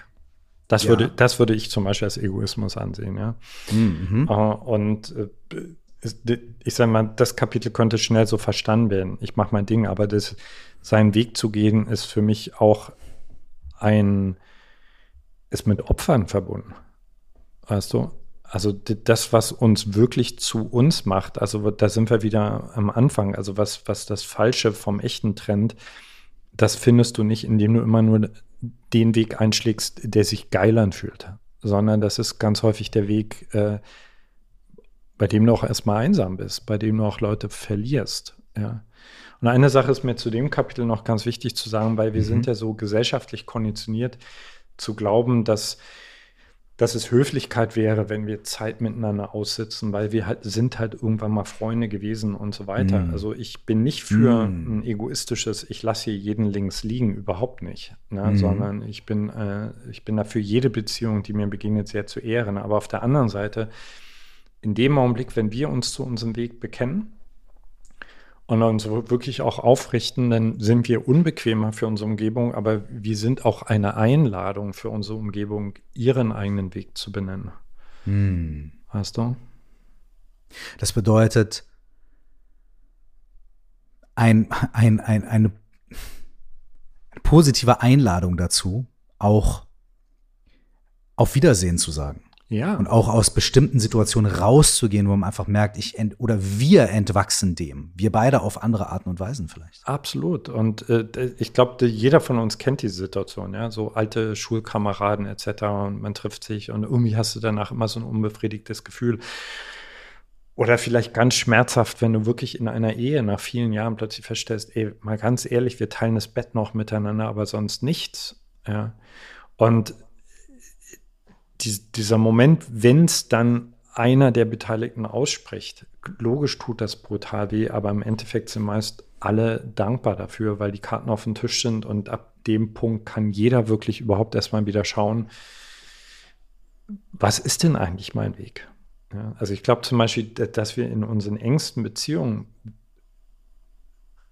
das, ja. würde, das würde ich zum Beispiel als Egoismus ansehen, ja. Mhm. Uh, und äh, ich sage mal, das Kapitel könnte schnell so verstanden werden. Ich mache mein Ding, aber das, seinen Weg zu gehen, ist für mich auch ein, ist mit Opfern verbunden. Weißt du? Also das, was uns wirklich zu uns macht, also da sind wir wieder am Anfang, also was, was das Falsche vom Echten trennt, das findest du nicht, indem du immer nur den Weg einschlägst, der sich geil anfühlt, sondern das ist ganz häufig der Weg, äh, bei dem du auch erstmal einsam bist, bei dem du auch Leute verlierst. Ja. Und eine Sache ist mir zu dem Kapitel noch ganz wichtig zu sagen, weil wir mhm. sind ja so gesellschaftlich konditioniert zu glauben, dass dass es Höflichkeit wäre, wenn wir Zeit miteinander aussitzen, weil wir halt sind halt irgendwann mal Freunde gewesen und so weiter. Mm. Also ich bin nicht für mm. ein egoistisches, ich lasse hier jeden links liegen, überhaupt nicht, ne? mm. sondern ich bin, äh, ich bin dafür jede Beziehung, die mir begegnet, sehr zu ehren. Aber auf der anderen Seite, in dem Augenblick, wenn wir uns zu unserem Weg bekennen, und uns wirklich auch aufrichten, dann sind wir unbequemer für unsere Umgebung, aber wir sind auch eine Einladung für unsere Umgebung, ihren eigenen Weg zu benennen. Hm. Weißt du? Das bedeutet, ein, ein, ein, eine positive Einladung dazu, auch auf Wiedersehen zu sagen. Ja. Und auch aus bestimmten Situationen rauszugehen, wo man einfach merkt, ich ent oder wir entwachsen dem. Wir beide auf andere Arten und Weisen vielleicht. Absolut. Und äh, ich glaube, jeder von uns kennt diese Situation, ja. So alte Schulkameraden etc. Und man trifft sich und irgendwie hast du danach immer so ein unbefriedigtes Gefühl. Oder vielleicht ganz schmerzhaft, wenn du wirklich in einer Ehe nach vielen Jahren plötzlich feststellst, ey, mal ganz ehrlich, wir teilen das Bett noch miteinander, aber sonst nichts. Ja. Und die, dieser Moment, wenn es dann einer der Beteiligten ausspricht, logisch tut das brutal weh, aber im Endeffekt sind meist alle dankbar dafür, weil die Karten auf dem Tisch sind und ab dem Punkt kann jeder wirklich überhaupt erstmal wieder schauen, was ist denn eigentlich mein Weg? Ja, also ich glaube zum Beispiel, dass wir in unseren engsten Beziehungen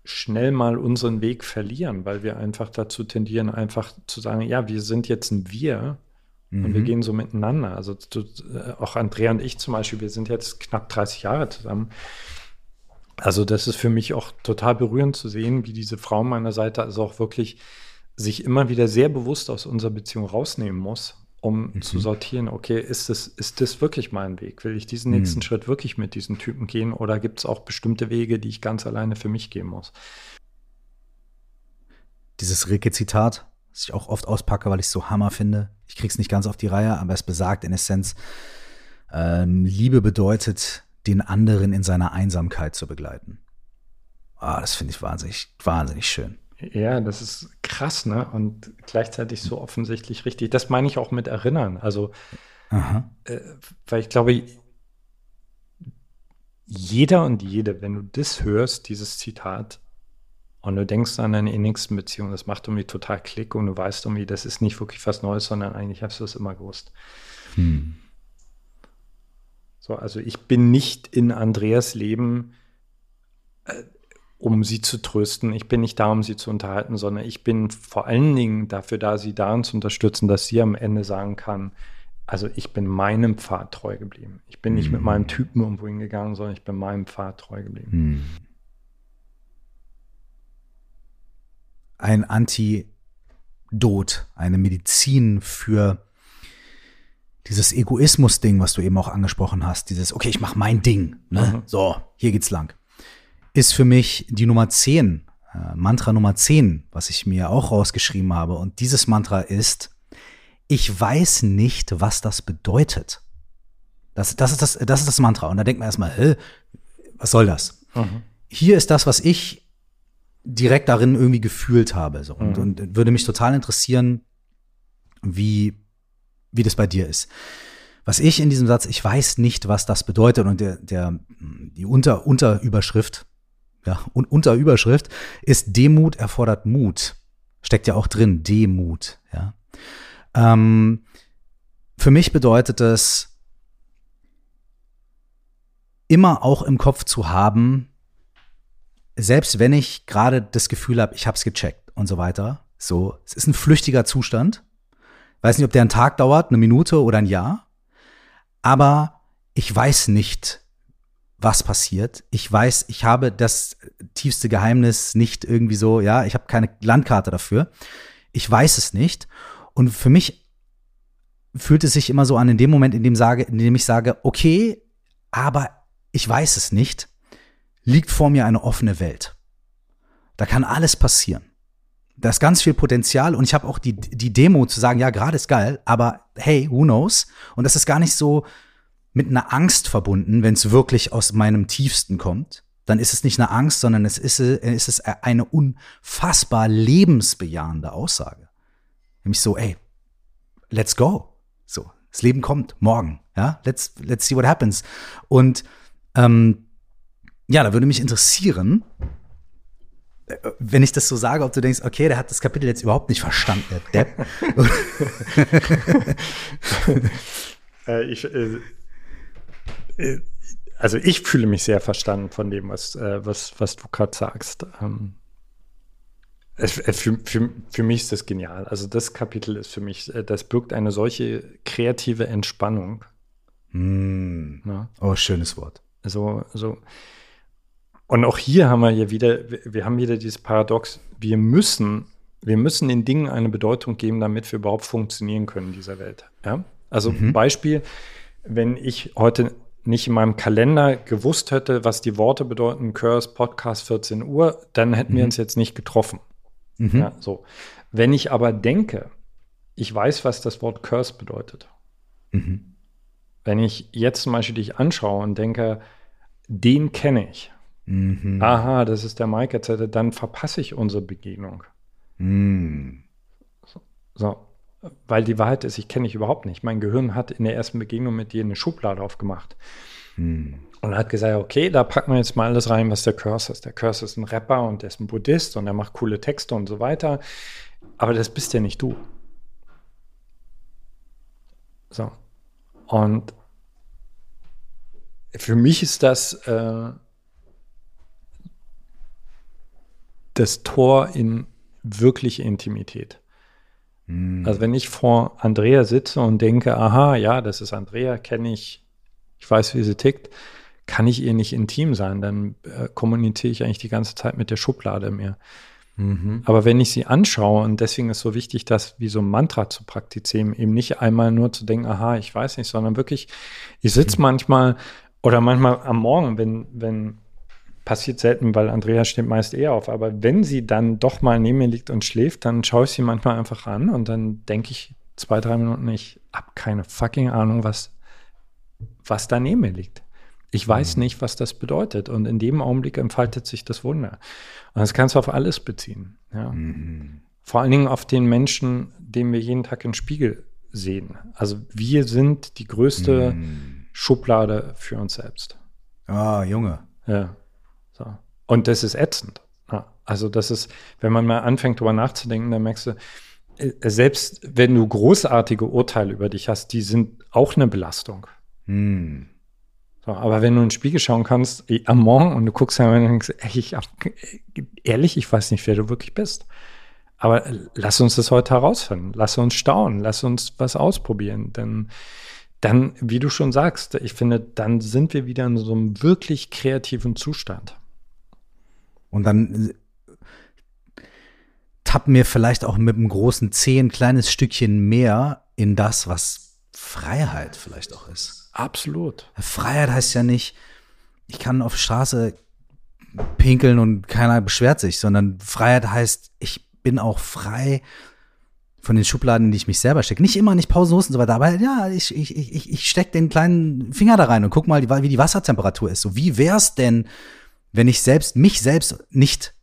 schnell mal unseren Weg verlieren, weil wir einfach dazu tendieren, einfach zu sagen, ja, wir sind jetzt ein Wir Mhm. Und wir mhm. gehen so miteinander. Also du, äh, auch Andrea und ich zum Beispiel, wir sind jetzt knapp 30 Jahre zusammen. Also das ist für mich auch total berührend zu sehen, wie diese Frau meiner Seite also auch wirklich sich immer wieder sehr bewusst aus unserer Beziehung rausnehmen muss, um mhm. zu sortieren, okay, ist das, ist das wirklich mein Weg? Will ich diesen nächsten mhm. Schritt wirklich mit diesem Typen gehen oder gibt es auch bestimmte Wege, die ich ganz alleine für mich gehen muss? Dieses Rilke-Zitat, das ich auch oft auspacke, weil ich es so Hammer finde. Ich krieg's nicht ganz auf die Reihe, aber es besagt in Essenz, ähm, Liebe bedeutet, den anderen in seiner Einsamkeit zu begleiten. Ah, das finde ich wahnsinnig, wahnsinnig schön. Ja, das ist krass, ne? Und gleichzeitig so offensichtlich richtig. Das meine ich auch mit Erinnern. Also, äh, weil ich glaube, jeder und jede, wenn du das hörst, dieses Zitat, und du denkst an deine innigsten Beziehungen, das macht irgendwie total Klick und du weißt irgendwie, das ist nicht wirklich was Neues, sondern eigentlich hast du es immer gewusst. Hm. So, also ich bin nicht in Andreas Leben, äh, um sie zu trösten. Ich bin nicht da, um sie zu unterhalten, sondern ich bin vor allen Dingen dafür da, sie darin zu unterstützen, dass sie am Ende sagen kann, also ich bin meinem Pfad treu geblieben. Ich bin nicht hm. mit meinem Typen irgendwo hingegangen, sondern ich bin meinem Pfad treu geblieben. Hm. Ein Antidot, eine Medizin für dieses Egoismus-Ding, was du eben auch angesprochen hast, dieses, okay, ich mache mein Ding, ne? Mhm. so, hier geht's lang, ist für mich die Nummer 10, äh, Mantra Nummer 10, was ich mir auch rausgeschrieben habe. Und dieses Mantra ist, ich weiß nicht, was das bedeutet. Das, das, ist, das, das ist das Mantra. Und da denkt man erstmal, hä, was soll das? Mhm. Hier ist das, was ich direkt darin irgendwie gefühlt habe. So. Und, mhm. und würde mich total interessieren, wie, wie das bei dir ist. Was ich in diesem Satz, ich weiß nicht, was das bedeutet, und der, der, die Unter, Unterüberschrift, ja, und Unterüberschrift ist Demut erfordert Mut. Steckt ja auch drin, Demut, ja. Ähm, für mich bedeutet es, immer auch im Kopf zu haben, selbst wenn ich gerade das Gefühl habe, ich habe es gecheckt und so weiter, so, es ist ein flüchtiger Zustand. Weiß nicht, ob der einen Tag dauert, eine Minute oder ein Jahr, aber ich weiß nicht, was passiert. Ich weiß, ich habe das tiefste Geheimnis nicht irgendwie so, ja, ich habe keine Landkarte dafür. Ich weiß es nicht. Und für mich fühlt es sich immer so an, in dem Moment, in dem, sage, in dem ich sage, okay, aber ich weiß es nicht, liegt vor mir eine offene Welt. Da kann alles passieren. Da ist ganz viel Potenzial und ich habe auch die, die Demo zu sagen, ja, gerade ist geil, aber hey, who knows? Und das ist gar nicht so mit einer Angst verbunden, wenn es wirklich aus meinem Tiefsten kommt. Dann ist es nicht eine Angst, sondern es ist, es ist eine unfassbar lebensbejahende Aussage. Nämlich so, ey, let's go. So, das Leben kommt morgen. Ja, let's, let's see what happens. Und ähm, ja, da würde mich interessieren, äh, wenn ich das so sage, ob du denkst, okay, der hat das Kapitel jetzt überhaupt nicht verstanden, der Depp. äh, ich, äh, äh, also ich fühle mich sehr verstanden von dem, was, äh, was, was du gerade sagst. Ähm, es, für, für, für mich ist das genial. Also das Kapitel ist für mich, das birgt eine solche kreative Entspannung. Mm. Oh, schönes Wort So, so. Und auch hier haben wir ja wieder, wir haben wieder dieses Paradox, wir müssen, wir müssen den Dingen eine Bedeutung geben, damit wir überhaupt funktionieren können in dieser Welt. Ja? Also mhm. Beispiel, wenn ich heute nicht in meinem Kalender gewusst hätte, was die Worte bedeuten, Curse, Podcast 14 Uhr, dann hätten mhm. wir uns jetzt nicht getroffen. Mhm. Ja, so. Wenn ich aber denke, ich weiß, was das Wort Curse bedeutet. Mhm. Wenn ich jetzt zum Beispiel dich anschaue und denke, den kenne ich. Mhm. Aha, das ist der Mike, etc., dann verpasse ich unsere Begegnung. Mhm. So, so, Weil die Wahrheit ist, ich kenne dich überhaupt nicht. Mein Gehirn hat in der ersten Begegnung mit dir eine Schublade aufgemacht. Mhm. Und hat gesagt, okay, da packen wir jetzt mal alles rein, was der Curse ist. Der Curse ist ein Rapper und der ist ein Buddhist und er macht coole Texte und so weiter. Aber das bist ja nicht du. So. Und für mich ist das äh, das Tor in wirkliche Intimität. Mhm. Also wenn ich vor Andrea sitze und denke, aha, ja, das ist Andrea, kenne ich, ich weiß, wie sie tickt, kann ich ihr nicht intim sein, dann äh, kommuniziere ich eigentlich die ganze Zeit mit der Schublade mir. Mhm. Aber wenn ich sie anschaue, und deswegen ist es so wichtig, das wie so ein Mantra zu praktizieren, eben nicht einmal nur zu denken, aha, ich weiß nicht, sondern wirklich, ich sitze mhm. manchmal oder manchmal am Morgen, wenn, wenn passiert selten, weil Andrea steht meist eher auf, aber wenn sie dann doch mal neben mir liegt und schläft, dann schaue ich sie manchmal einfach an und dann denke ich zwei, drei Minuten, ich habe keine fucking Ahnung, was, was da neben mir liegt. Ich weiß mhm. nicht, was das bedeutet. Und in dem Augenblick entfaltet sich das Wunder. Und das kannst du auf alles beziehen. Ja. Mhm. Vor allen Dingen auf den Menschen, den wir jeden Tag im Spiegel sehen. Also wir sind die größte mhm. Schublade für uns selbst. Ah, Junge. Ja. So. Und das ist ätzend. Ja. Also das ist, wenn man mal anfängt, darüber nachzudenken, dann merkst du, äh, selbst wenn du großartige Urteile über dich hast, die sind auch eine Belastung. Mhm. So, aber wenn du in den Spiegel schauen kannst, eh, am Morgen und du guckst dann und denkst, ey, ich hab, ehrlich, ich weiß nicht, wer du wirklich bist. Aber lass uns das heute herausfinden. Lass uns staunen. Lass uns was ausprobieren. Denn dann, wie du schon sagst, ich finde, dann sind wir wieder in so einem wirklich kreativen Zustand. Und dann äh, tappen wir vielleicht auch mit einem großen Zeh ein kleines Stückchen mehr in das, was Freiheit vielleicht auch ist. Absolut. Freiheit heißt ja nicht, ich kann auf Straße pinkeln und keiner beschwert sich, sondern Freiheit heißt, ich bin auch frei von den Schubladen, die ich mich selber stecke. Nicht immer, nicht pausenlos und so weiter, aber ja, ich, ich, ich, ich stecke den kleinen Finger da rein und guck mal, wie die Wassertemperatur ist. So, wie wär's denn, wenn ich selbst, mich selbst nicht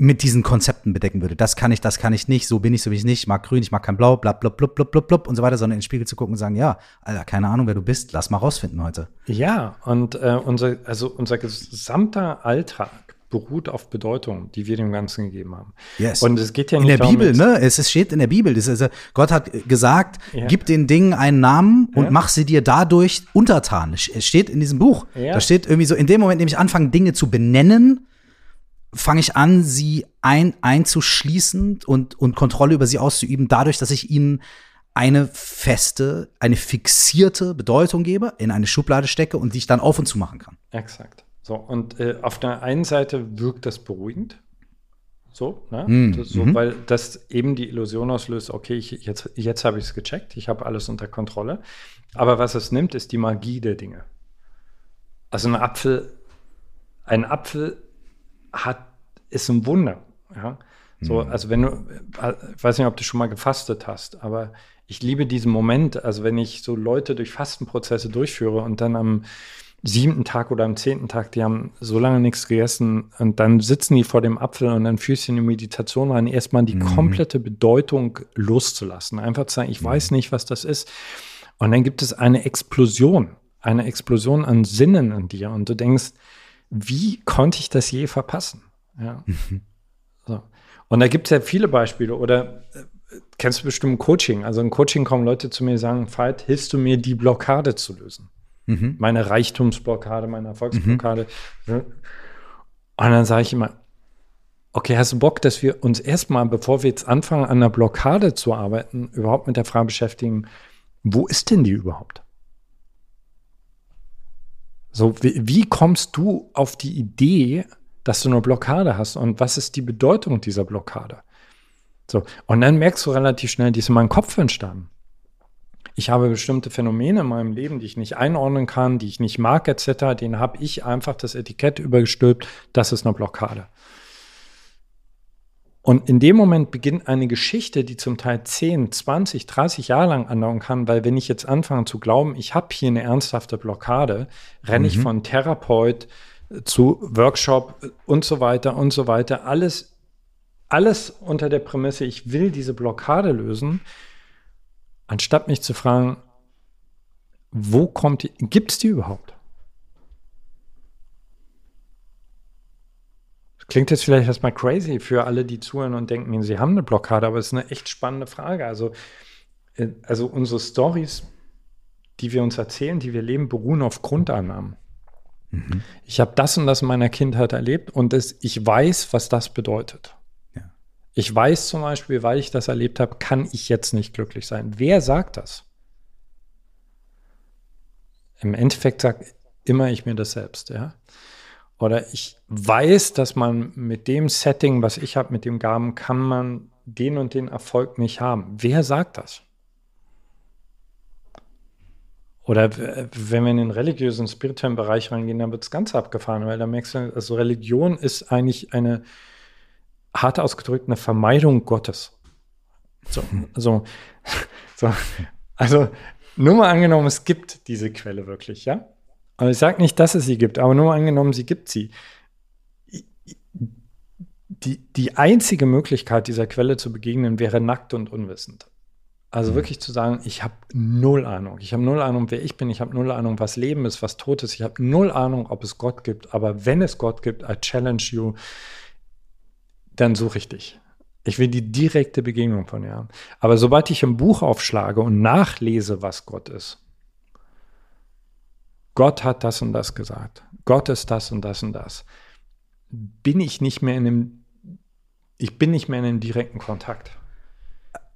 mit diesen Konzepten bedecken würde. Das kann ich, das kann ich nicht, so bin ich, so bin ich nicht, ich mag grün, ich mag kein blau, blub, blub, blub, blub, blub, blub und so weiter, sondern in den Spiegel zu gucken und sagen, ja, Alter, keine Ahnung, wer du bist, lass mal rausfinden heute. Ja, und äh, unser, also unser gesamter Alltag beruht auf Bedeutung, die wir dem Ganzen gegeben haben. Yes. Und es geht ja nicht in der darum, Bibel, ne? Es steht in der Bibel. Das ist, Gott hat gesagt, ja. gib den Dingen einen Namen und ja. mach sie dir dadurch untertan. Es steht in diesem Buch. Ja. Da steht irgendwie so, in dem Moment, in dem ich anfange, Dinge zu benennen, fange ich an, sie ein, einzuschließen und, und Kontrolle über sie auszuüben, dadurch, dass ich ihnen eine feste, eine fixierte Bedeutung gebe, in eine Schublade stecke und die ich dann auf und zu machen kann. Exakt. So, und äh, auf der einen Seite wirkt das beruhigend. So, ne? Mm, das, so, weil das eben die Illusion auslöst, okay, ich, jetzt, jetzt habe ich es gecheckt, ich habe alles unter Kontrolle. Aber was es nimmt, ist die Magie der Dinge. Also ein Apfel, ein Apfel hat, ist ein Wunder. Ja? So, mhm. also wenn du, ich weiß nicht, ob du schon mal gefastet hast, aber ich liebe diesen Moment, also wenn ich so Leute durch Fastenprozesse durchführe und dann am siebten Tag oder am zehnten Tag, die haben so lange nichts gegessen und dann sitzen die vor dem Apfel und dann fühlst du in die Meditation rein, erstmal die mhm. komplette Bedeutung loszulassen. Einfach zu sagen, ich mhm. weiß nicht, was das ist. Und dann gibt es eine Explosion, eine Explosion an Sinnen in dir und du denkst, wie konnte ich das je verpassen? Ja. so. Und da gibt es ja viele Beispiele. Oder äh, kennst du bestimmt Coaching? Also im Coaching kommen Leute zu mir und sagen, Veit, hilfst du mir, die Blockade zu lösen? Mhm. Meine Reichtumsblockade, meine Erfolgsblockade. Mhm. Und dann sage ich immer, okay, hast du Bock, dass wir uns erstmal, bevor wir jetzt anfangen, an einer Blockade zu arbeiten, überhaupt mit der Frage beschäftigen, wo ist denn die überhaupt? So, wie, wie kommst du auf die Idee, dass du eine Blockade hast und was ist die Bedeutung dieser Blockade? So, und dann merkst du relativ schnell, die ist in meinem Kopf entstanden. Ich habe bestimmte Phänomene in meinem Leben, die ich nicht einordnen kann, die ich nicht mag, etc. Den habe ich einfach das Etikett übergestülpt, das ist eine Blockade. Und in dem Moment beginnt eine Geschichte, die zum Teil 10, 20, 30 Jahre lang andauern kann, weil wenn ich jetzt anfange zu glauben, ich habe hier eine ernsthafte Blockade, renne mhm. ich von Therapeut zu Workshop und so weiter und so weiter. Alles, alles unter der Prämisse, ich will diese Blockade lösen, anstatt mich zu fragen, wo kommt die, gibt es die überhaupt? Klingt jetzt vielleicht erstmal crazy für alle, die zuhören und denken, sie haben eine Blockade, aber es ist eine echt spannende Frage. Also, äh, also unsere Stories, die wir uns erzählen, die wir leben, beruhen auf Grundannahmen. Mhm. Ich habe das und das in meiner Kindheit erlebt und das, ich weiß, was das bedeutet. Ich weiß zum Beispiel, weil ich das erlebt habe, kann ich jetzt nicht glücklich sein. Wer sagt das? Im Endeffekt sage immer ich mir das selbst, ja. Oder ich weiß, dass man mit dem Setting, was ich habe, mit dem Gaben, kann man den und den Erfolg nicht haben. Wer sagt das? Oder wenn wir in den religiösen, spirituellen Bereich reingehen, dann wird es ganz abgefahren, weil da merkst du, also Religion ist eigentlich eine, hart ausgedrückt, eine Vermeidung Gottes. So, so, so. Also, nur mal angenommen, es gibt diese Quelle wirklich, ja? Aber ich sage nicht, dass es sie gibt, aber nur angenommen, sie gibt sie. Die, die einzige Möglichkeit, dieser Quelle zu begegnen, wäre nackt und unwissend. Also mhm. wirklich zu sagen, ich habe null Ahnung. Ich habe null Ahnung, wer ich bin. Ich habe null Ahnung, was Leben ist, was Tod ist. Ich habe null Ahnung, ob es Gott gibt. Aber wenn es Gott gibt, I challenge you, dann suche ich dich. Ich will die direkte Begegnung von dir haben. Aber sobald ich ein Buch aufschlage und nachlese, was Gott ist, Gott hat das und das gesagt. Gott ist das und das und das. Bin ich nicht mehr in einem, ich bin nicht mehr in einem direkten Kontakt.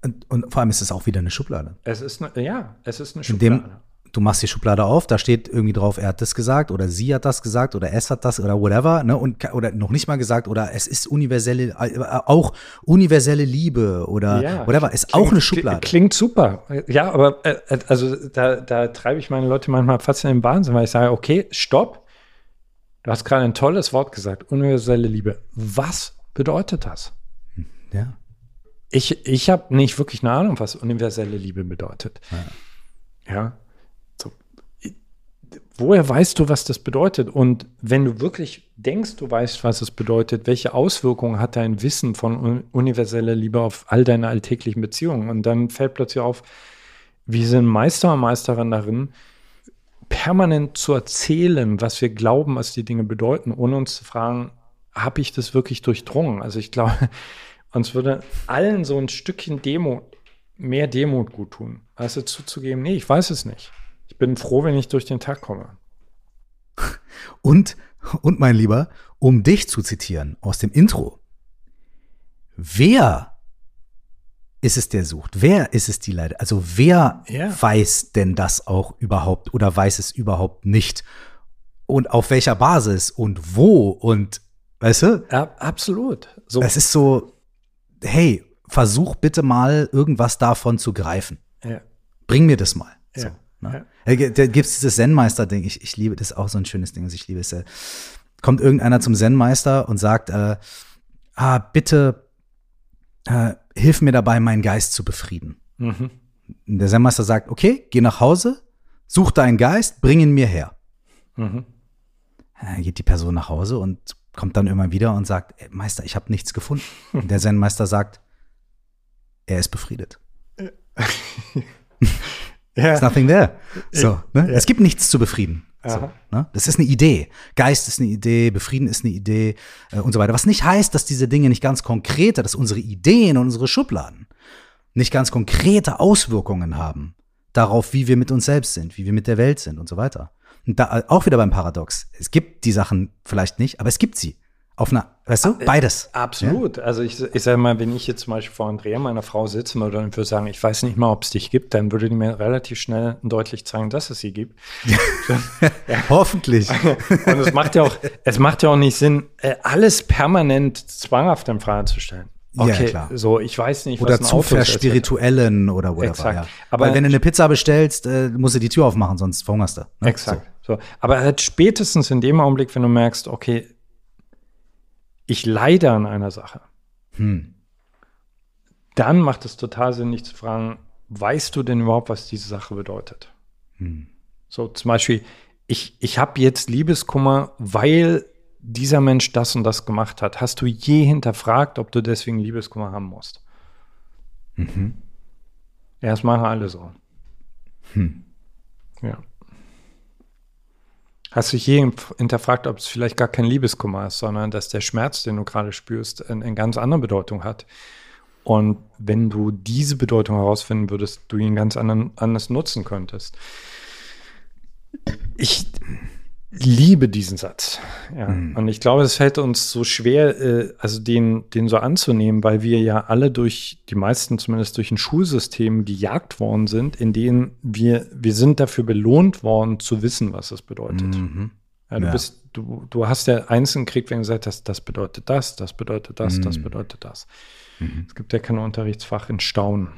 Und, und vor allem ist es auch wieder eine Schublade. Es ist eine, ja, es ist eine Schublade. In dem, du machst die Schublade auf, da steht irgendwie drauf, er hat das gesagt oder sie hat das gesagt oder es hat das oder whatever, ne? Und oder noch nicht mal gesagt oder es ist universelle, äh, auch universelle Liebe oder ja, whatever, ist klingt, auch eine Schublade. Klingt super. Ja, aber äh, äh, also da, da treibe ich meine Leute manchmal fast in den Wahnsinn, weil ich sage, okay, stopp. Du hast gerade ein tolles Wort gesagt, universelle Liebe. Was bedeutet das? Ja. Ich, ich habe nicht wirklich eine Ahnung, was universelle Liebe bedeutet. Ja. ja woher weißt du, was das bedeutet? Und wenn du wirklich denkst, du weißt, was es bedeutet, welche Auswirkungen hat dein Wissen von universeller Liebe auf all deine alltäglichen Beziehungen? Und dann fällt plötzlich auf, wir sind Meister und Meisterin darin, permanent zu erzählen, was wir glauben, was die Dinge bedeuten, ohne uns zu fragen, habe ich das wirklich durchdrungen? Also ich glaube, uns würde allen so ein Stückchen Demo, mehr Demut gut tun. Also zuzugeben, nee, ich weiß es nicht bin froh, wenn ich durch den Tag komme. Und, und mein Lieber, um dich zu zitieren aus dem Intro. Wer ist es, der sucht? Wer ist es, die leidet? Also wer ja. weiß denn das auch überhaupt oder weiß es überhaupt nicht? Und auf welcher Basis und wo und weißt du? Ja, absolut. So. Es ist so, hey, versuch bitte mal irgendwas davon zu greifen. Ja. Bring mir das mal. Ja. So. Ne? Ja. Äh, da gibt es dieses Zen-Meister-Ding. Ich, ich liebe das ist auch so ein schönes Ding. Also ich liebe es. Äh, kommt irgendeiner zum Zen-Meister und sagt, äh, ah, bitte äh, hilf mir dabei, meinen Geist zu befrieden. Mhm. Der Zen-Meister sagt, okay, geh nach Hause, such deinen Geist, bring ihn mir her. Mhm. Dann geht die Person nach Hause und kommt dann immer wieder und sagt, Meister, ich habe nichts gefunden. Und der Zen-Meister sagt, er ist befriedet. Ja. There's nothing there. So, ne? Ja. Es gibt nichts zu befrieden. So, ne? Das ist eine Idee. Geist ist eine Idee, Befrieden ist eine Idee äh, und so weiter. Was nicht heißt, dass diese Dinge nicht ganz konkrete, dass unsere Ideen und unsere Schubladen nicht ganz konkrete Auswirkungen haben darauf, wie wir mit uns selbst sind, wie wir mit der Welt sind und so weiter. Und da auch wieder beim Paradox. Es gibt die Sachen vielleicht nicht, aber es gibt sie. Auf einer, weißt du, beides. Absolut. Ja? Also ich, ich sage mal, wenn ich jetzt zum Beispiel vor Andrea, meiner Frau, sitzen würde und würde sagen, ich weiß nicht mal, ob es dich gibt, dann würde die mir relativ schnell und deutlich zeigen, dass es sie gibt. ja. Hoffentlich. und es macht ja auch, es macht ja auch nicht Sinn, äh, alles permanent zwanghaft in Frage zu stellen. Okay, ja, klar. so ich weiß nicht, oder was zu verspirituellen oder whatever. Exakt. Ja. Aber Weil wenn du eine Pizza bestellst, äh, musst du die Tür aufmachen, sonst verhungerst du. Ne? Exakt. So. so. Aber halt spätestens in dem Augenblick, wenn du merkst, okay, ich leide an einer Sache, hm. dann macht es total Sinn, nicht zu fragen, weißt du denn überhaupt, was diese Sache bedeutet? Hm. So zum Beispiel, ich, ich habe jetzt Liebeskummer, weil dieser Mensch das und das gemacht hat. Hast du je hinterfragt, ob du deswegen Liebeskummer haben musst? Mhm. Ja, das machen alle so. Hm. Ja. Hast du je hinterfragt, ob es vielleicht gar kein Liebeskummer ist, sondern dass der Schmerz, den du gerade spürst, eine, ganz andere Bedeutung hat? Und wenn du diese Bedeutung herausfinden würdest, du ihn ganz anders nutzen könntest. Ich, liebe diesen Satz. Ja. Mhm. Und ich glaube, es fällt uns so schwer, äh, also den, den so anzunehmen, weil wir ja alle durch, die meisten zumindest durch ein Schulsystem gejagt worden sind, in denen wir, wir sind dafür belohnt worden, zu wissen, was es bedeutet. Mhm. Ja, du ja. bist, du, du hast ja einzeln gekriegt, wenn du gesagt hast, das bedeutet das, das bedeutet das, mhm. das bedeutet das. Mhm. Es gibt ja kein Unterrichtsfach in Staunen.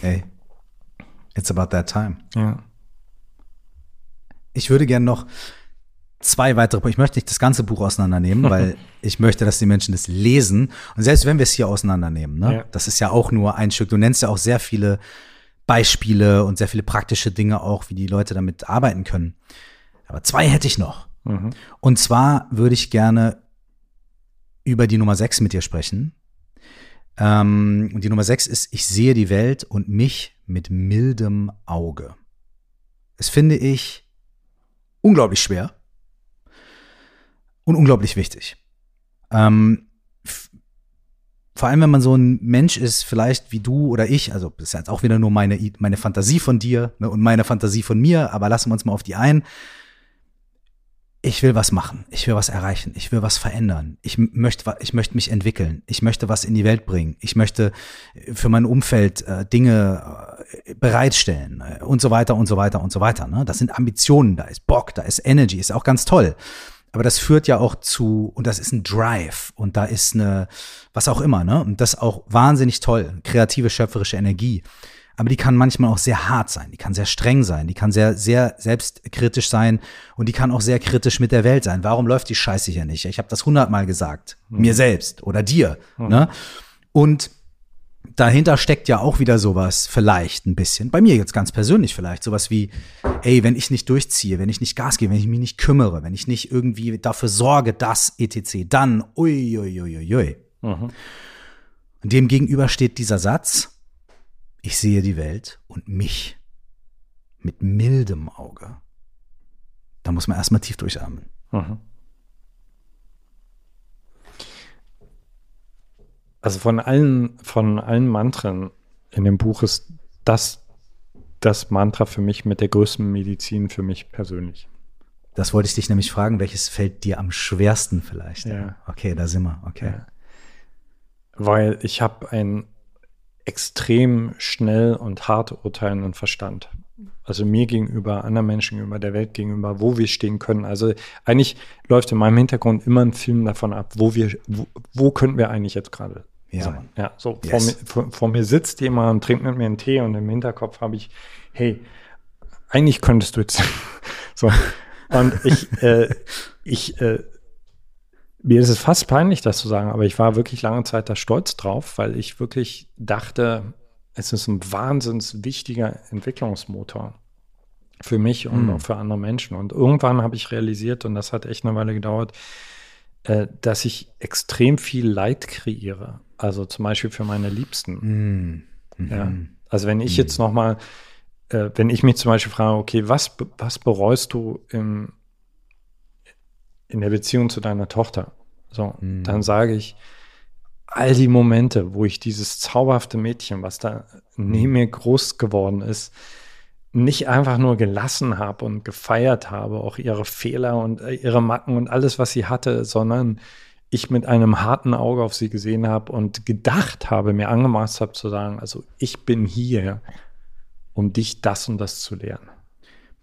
Hey, it's about that time. Ja ich würde gerne noch zwei weitere, ich möchte nicht das ganze Buch auseinandernehmen, weil ich möchte, dass die Menschen das lesen. Und selbst wenn wir es hier auseinandernehmen, ne, ja. das ist ja auch nur ein Stück. Du nennst ja auch sehr viele Beispiele und sehr viele praktische Dinge auch, wie die Leute damit arbeiten können. Aber zwei hätte ich noch. Mhm. Und zwar würde ich gerne über die Nummer sechs mit dir sprechen. Ähm, und die Nummer sechs ist, ich sehe die Welt und mich mit mildem Auge. Das finde ich unglaublich schwer und unglaublich wichtig. Ähm, vor allem, wenn man so ein Mensch ist, vielleicht wie du oder ich, also das ist jetzt auch wieder nur meine, meine Fantasie von dir ne, und meine Fantasie von mir, aber lassen wir uns mal auf die ein ich will was machen, ich will was erreichen, ich will was verändern, ich möchte, ich möchte mich entwickeln, ich möchte was in die Welt bringen, ich möchte für mein Umfeld äh, Dinge äh, bereitstellen äh, und so weiter und so weiter und so weiter. Ne? Das sind Ambitionen, da ist Bock, da ist Energy, ist auch ganz toll. Aber das führt ja auch zu, und das ist ein Drive und da ist eine, was auch immer, ne? Und das auch wahnsinnig toll, kreative, schöpferische Energie aber die kann manchmal auch sehr hart sein, die kann sehr streng sein, die kann sehr, sehr selbstkritisch sein und die kann auch sehr kritisch mit der Welt sein. Warum läuft die Scheiße hier nicht? Ich habe das hundertmal gesagt, mhm. mir selbst oder dir. Mhm. Ne? Und dahinter steckt ja auch wieder sowas, vielleicht ein bisschen, bei mir jetzt ganz persönlich vielleicht, sowas wie, ey, wenn ich nicht durchziehe, wenn ich nicht Gas gebe, wenn ich mich nicht kümmere, wenn ich nicht irgendwie dafür sorge, dass etc., dann, uiuiuiui. Ui, ui, ui. mhm. Und dem gegenüber steht dieser Satz, ich sehe die Welt und mich mit mildem Auge. Da muss man erstmal tief durchatmen. Mhm. Also von allen, von allen Mantren in dem Buch ist das das Mantra für mich mit der größten Medizin für mich persönlich. Das wollte ich dich nämlich fragen, welches fällt dir am schwersten vielleicht? Ja. Okay, da sind wir. Okay. Ja. Weil ich habe ein extrem schnell und hart urteilenden Verstand. Also mir gegenüber, anderen Menschen gegenüber, der Welt gegenüber, wo wir stehen können. Also eigentlich läuft in meinem Hintergrund immer ein Film davon ab, wo wir, wo, wo könnten wir eigentlich jetzt gerade ja. sein. Ja, so yes. vor, mir, vor, vor, mir sitzt jemand und trinkt mit mir einen Tee und im Hinterkopf habe ich, hey, eigentlich könntest du jetzt so. Und ich, äh, ich äh, mir ist es fast peinlich, das zu sagen, aber ich war wirklich lange Zeit da stolz drauf, weil ich wirklich dachte, es ist ein wahnsinns wichtiger Entwicklungsmotor für mich und mhm. auch für andere Menschen. Und irgendwann habe ich realisiert, und das hat echt eine Weile gedauert, äh, dass ich extrem viel Leid kreiere. Also zum Beispiel für meine Liebsten. Mhm. Ja. Also wenn ich mhm. jetzt noch mal, äh, wenn ich mich zum Beispiel frage, okay, was, was bereust du im, in der Beziehung zu deiner Tochter. So, mhm. dann sage ich, all die Momente, wo ich dieses zauberhafte Mädchen, was da neben mir groß geworden ist, nicht einfach nur gelassen habe und gefeiert habe, auch ihre Fehler und äh, ihre Macken und alles, was sie hatte, sondern ich mit einem harten Auge auf sie gesehen habe und gedacht habe, mir angemaßt habe zu sagen, also ich bin hier, um dich das und das zu lernen.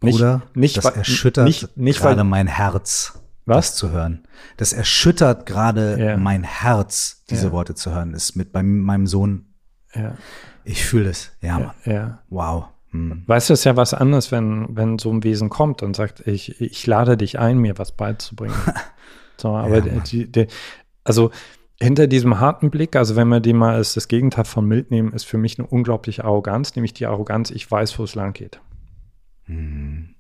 Bruder, nicht, das erschüttert nicht, nicht, gerade mein Herz, was? zu hören. Das erschüttert gerade ja. mein Herz, diese ja. Worte zu hören. Ist mit bei meinem Sohn. Ja. Ich fühle es. Ja, Mann. Ja. Wow. Hm. Weißt du, es ist ja was anderes, wenn, wenn so ein Wesen kommt und sagt, ich, ich lade dich ein, mir was beizubringen. so, aber die, die, also hinter diesem harten Blick, also wenn wir den mal als das Gegenteil von mild nehmen, ist für mich eine unglaubliche Arroganz, nämlich die Arroganz, ich weiß, wo es lang geht. Hm.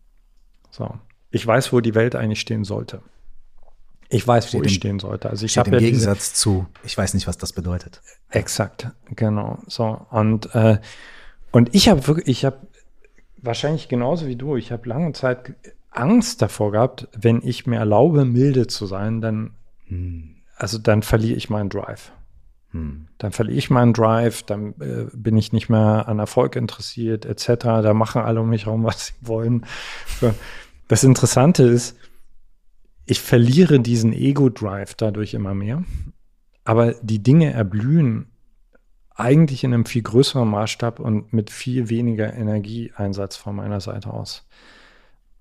So. Ich weiß, wo die Welt eigentlich stehen sollte. Ich weiß, steht wo ich im, stehen sollte. Also ich habe im ja Gegensatz zu, ich weiß nicht, was das bedeutet. Exakt, genau. So und äh, und ich habe wirklich, ich habe wahrscheinlich genauso wie du, ich habe lange Zeit Angst davor gehabt, wenn ich mir erlaube, milde zu sein, dann, hm. also dann verliere ich meinen Drive. Hm. Dann verliere ich meinen Drive, dann äh, bin ich nicht mehr an Erfolg interessiert, etc. Da machen alle um mich herum, was sie wollen. Das Interessante ist, ich verliere diesen Ego-Drive dadurch immer mehr. Aber die Dinge erblühen eigentlich in einem viel größeren Maßstab und mit viel weniger Energieeinsatz von meiner Seite aus.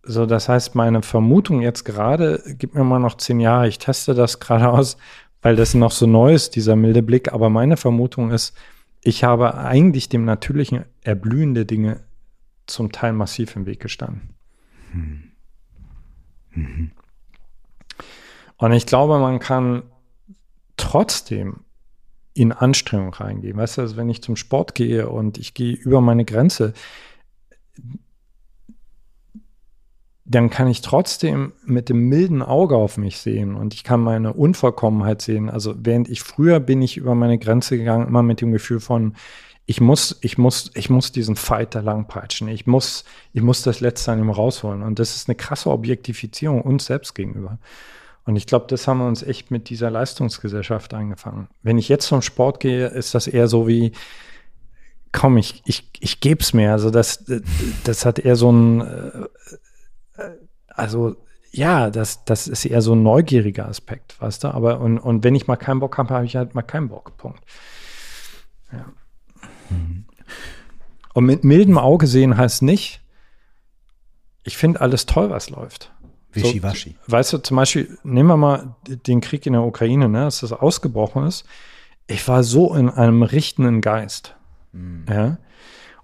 So, das heißt, meine Vermutung jetzt gerade, gib mir mal noch zehn Jahre, ich teste das gerade aus, weil das noch so neu ist, dieser milde Blick, aber meine Vermutung ist, ich habe eigentlich dem natürlichen Erblühen der Dinge zum Teil massiv im Weg gestanden. Hm. Mhm. Und ich glaube, man kann trotzdem in Anstrengung reingehen. Weißt du, also wenn ich zum Sport gehe und ich gehe über meine Grenze, dann kann ich trotzdem mit dem milden Auge auf mich sehen und ich kann meine Unvollkommenheit sehen. Also während ich früher bin ich über meine Grenze gegangen, immer mit dem Gefühl von, ich muss, ich muss, ich muss diesen Fight da langpeitschen. Ich muss, ich muss das Letzte an ihm rausholen. Und das ist eine krasse Objektifizierung uns selbst gegenüber. Und ich glaube, das haben wir uns echt mit dieser Leistungsgesellschaft angefangen. Wenn ich jetzt zum Sport gehe, ist das eher so wie, komm, ich, ich, ich gebe es mir. Also das, das hat eher so ein, äh, also ja, das, das ist eher so ein neugieriger Aspekt, weißt du? Aber und, und wenn ich mal keinen Bock habe, habe ich halt mal keinen Bock. Punkt. Ja. Mhm. Und mit mildem Auge sehen heißt nicht, ich finde alles toll, was läuft. Wischiwaschi. So, weißt du, zum Beispiel, nehmen wir mal den Krieg in der Ukraine, ne, als das ausgebrochen ist. Ich war so in einem richtenden Geist. Mhm. Ja.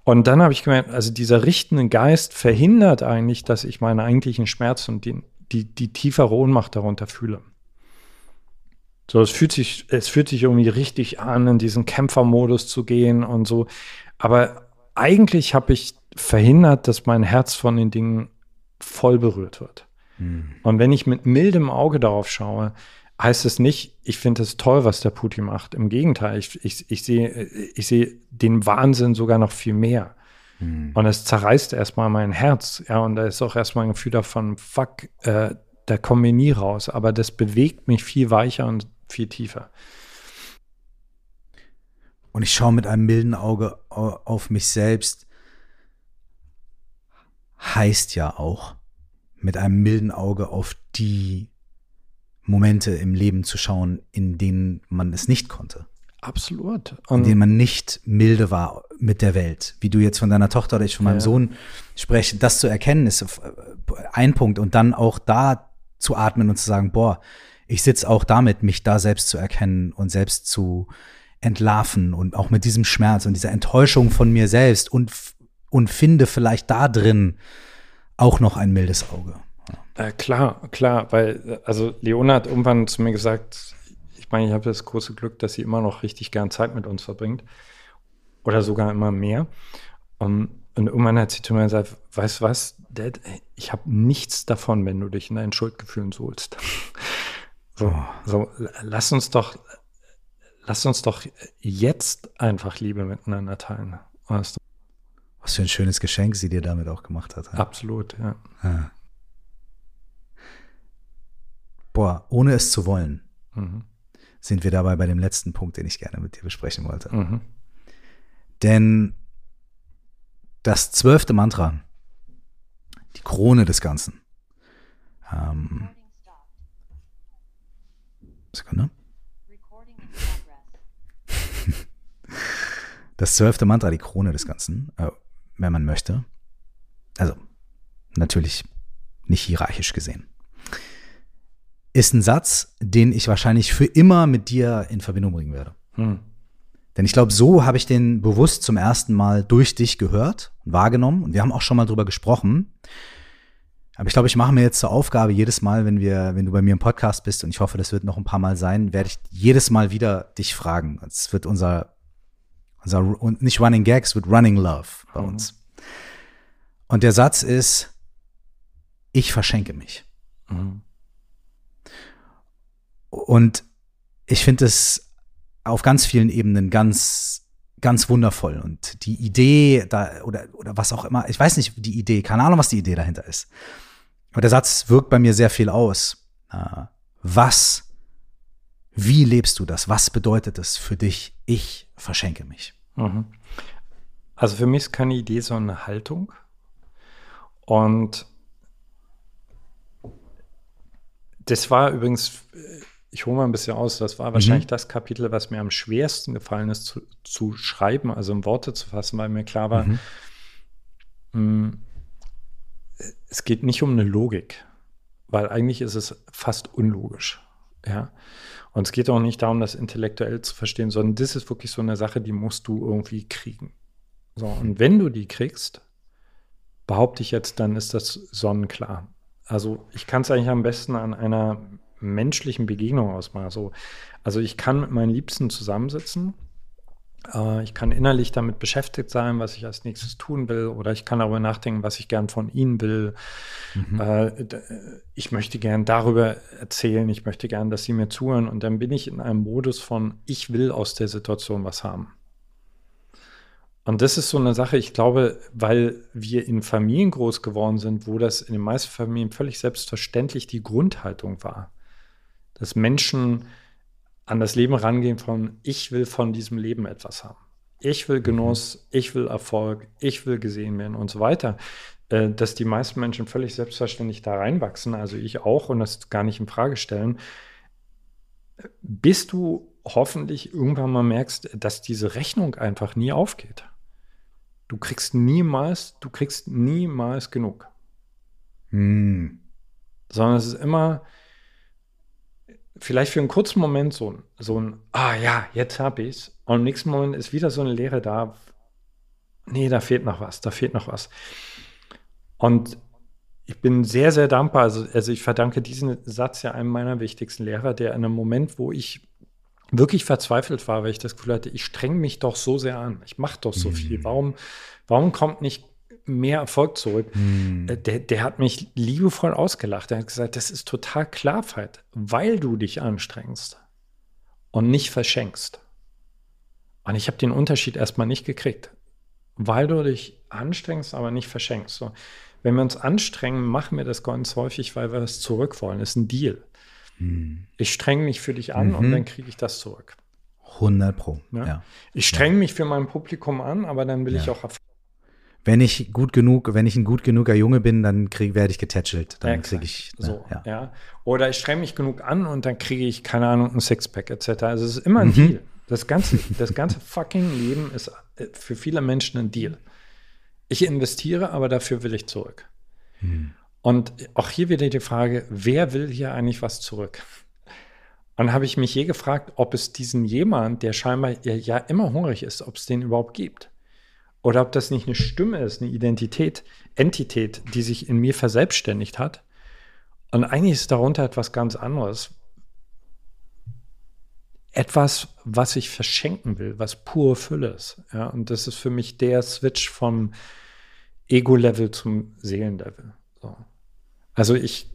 Und dann habe ich gemerkt, also dieser richtende Geist verhindert eigentlich, dass ich meinen eigentlichen Schmerz und die, die, die tiefere Ohnmacht darunter fühle. So, es fühlt sich, es fühlt sich irgendwie richtig an, in diesen Kämpfermodus zu gehen und so. Aber eigentlich habe ich verhindert, dass mein Herz von den Dingen voll berührt wird. Hm. Und wenn ich mit mildem Auge darauf schaue, heißt es nicht, ich finde es toll, was der Putin macht. Im Gegenteil, ich, ich, ich sehe ich sehe den Wahnsinn sogar noch viel mehr. Hm. Und es zerreißt erstmal mein Herz. Ja, und da ist auch erstmal ein Gefühl davon, fuck, äh, da kommen wir nie raus. Aber das bewegt mich viel weicher und viel tiefer. Und ich schaue mit einem milden Auge auf mich selbst. Heißt ja auch, mit einem milden Auge auf die Momente im Leben zu schauen, in denen man es nicht konnte. Absolut. Und in denen man nicht milde war mit der Welt. Wie du jetzt von deiner Tochter oder ich von meinem ja. Sohn spreche, das zu erkennen ist ein Punkt. Und dann auch da zu atmen und zu sagen, boah, ich sitze auch damit, mich da selbst zu erkennen und selbst zu entlarven und auch mit diesem Schmerz und dieser Enttäuschung von mir selbst und, und finde vielleicht da drin auch noch ein mildes Auge. Äh, klar, klar, weil, also Leona hat irgendwann zu mir gesagt, ich meine, ich habe das große Glück, dass sie immer noch richtig gern Zeit mit uns verbringt. Oder sogar immer mehr. Um, und irgendwann hat sie zu mir gesagt, weißt du was, Dad, ich habe nichts davon, wenn du dich in deinen Schuldgefühlen suhlst. So, so, lass uns doch, lass uns doch jetzt einfach Liebe miteinander teilen. Weißt du? Was für ein schönes Geschenk sie dir damit auch gemacht hat. Ja? Absolut, ja. ja. Boah, ohne es zu wollen, mhm. sind wir dabei bei dem letzten Punkt, den ich gerne mit dir besprechen wollte. Mhm. Denn das zwölfte Mantra Krone des Ganzen. Ähm, Sekunde. Das zwölfte Mantra, die Krone des Ganzen, äh, wenn man möchte. Also, natürlich nicht hierarchisch gesehen. Ist ein Satz, den ich wahrscheinlich für immer mit dir in Verbindung bringen werde. Hm. Denn ich glaube, so habe ich den bewusst zum ersten Mal durch dich gehört und wahrgenommen. Und wir haben auch schon mal drüber gesprochen. Aber ich glaube, ich mache mir jetzt zur Aufgabe, jedes Mal, wenn wir, wenn du bei mir im Podcast bist, und ich hoffe, das wird noch ein paar Mal sein, werde ich jedes Mal wieder dich fragen. Es wird unser, unser und nicht Running Gags, wird Running Love bei mhm. uns. Und der Satz ist, ich verschenke mich. Mhm. Und ich finde es auf ganz vielen Ebenen ganz, ganz wundervoll. Und die Idee da, oder, oder was auch immer, ich weiß nicht, die Idee, keine Ahnung, was die Idee dahinter ist. Und der Satz wirkt bei mir sehr viel aus. Was, wie lebst du das? Was bedeutet es für dich? Ich verschenke mich. Mhm. Also für mich ist keine Idee, sondern eine Haltung. Und das war übrigens, ich hole mal ein bisschen aus, das war wahrscheinlich mhm. das Kapitel, was mir am schwersten gefallen ist zu, zu, schreiben, also in Worte zu fassen, weil mir klar war, mhm. mh, hm, es geht nicht um eine Logik, weil eigentlich ist es fast unlogisch. Ja. Und es geht auch nicht darum, das intellektuell zu verstehen, sondern das ist wirklich so eine Sache, die musst du irgendwie kriegen. So, und wenn du die kriegst, behaupte ich jetzt, dann ist das sonnenklar. Also ich kann es eigentlich am besten an einer menschlichen Begegnung ausmachen. Also, also ich kann mit meinen Liebsten zusammensitzen ich kann innerlich damit beschäftigt sein, was ich als nächstes tun will, oder ich kann darüber nachdenken, was ich gern von ihnen will. Mhm. Äh, ich möchte gern darüber erzählen, ich möchte gern, dass sie mir zuhören. Und dann bin ich in einem Modus von, ich will aus der Situation was haben. Und das ist so eine Sache, ich glaube, weil wir in Familien groß geworden sind, wo das in den meisten Familien völlig selbstverständlich die Grundhaltung war, dass Menschen an das Leben rangehen von, ich will von diesem Leben etwas haben. Ich will Genuss, ich will Erfolg, ich will gesehen werden und so weiter. Äh, dass die meisten Menschen völlig selbstverständlich da reinwachsen, also ich auch und das gar nicht in Frage stellen, bis du hoffentlich irgendwann mal merkst, dass diese Rechnung einfach nie aufgeht. Du kriegst niemals, du kriegst niemals genug. Hm. Sondern es ist immer, vielleicht für einen kurzen Moment so ein, so ein ah ja, jetzt hab ich's. Und im nächsten Moment ist wieder so eine Leere da. Nee, da fehlt noch was, da fehlt noch was. Und ich bin sehr, sehr dankbar. Also, also ich verdanke diesen Satz ja einem meiner wichtigsten Lehrer, der in einem Moment, wo ich wirklich verzweifelt war, weil ich das Gefühl hatte, ich streng mich doch so sehr an. Ich mache doch so mhm. viel. Warum, warum kommt nicht mehr Erfolg zurück. Hm. Äh, der, der hat mich liebevoll ausgelacht. Er hat gesagt, das ist total Klarheit, weil du dich anstrengst und nicht verschenkst. Und ich habe den Unterschied erstmal nicht gekriegt. Weil du dich anstrengst, aber nicht verschenkst. So, wenn wir uns anstrengen, machen wir das ganz häufig, weil wir das zurück wollen. Das ist ein Deal. Hm. Ich strenge mich für dich an mhm. und dann kriege ich das zurück. 100 Pro. Ja? Ja. Ich strenge ja. mich für mein Publikum an, aber dann will ich auch Erfolg wenn ich gut genug, wenn ich ein gut genuger Junge bin, dann krieg, werde ich getätschelt. Dann kriege ich ne, so, ja. ja. Oder ich streng mich genug an und dann kriege ich keine Ahnung ein Sixpack etc. Also es ist immer ein mhm. Deal. Das ganze, das ganze fucking Leben ist äh, für viele Menschen ein Deal. Ich investiere, aber dafür will ich zurück. Mhm. Und auch hier wieder die Frage, wer will hier eigentlich was zurück? Und habe ich mich je gefragt, ob es diesen jemand, der scheinbar ja immer hungrig ist, ob es den überhaupt gibt. Oder ob das nicht eine Stimme ist, eine Identität, Entität, die sich in mir verselbstständigt hat. Und eigentlich ist darunter etwas ganz anderes. Etwas, was ich verschenken will, was pure Fülle ist. Ja, und das ist für mich der Switch vom Ego-Level zum Seelenlevel. So. Also ich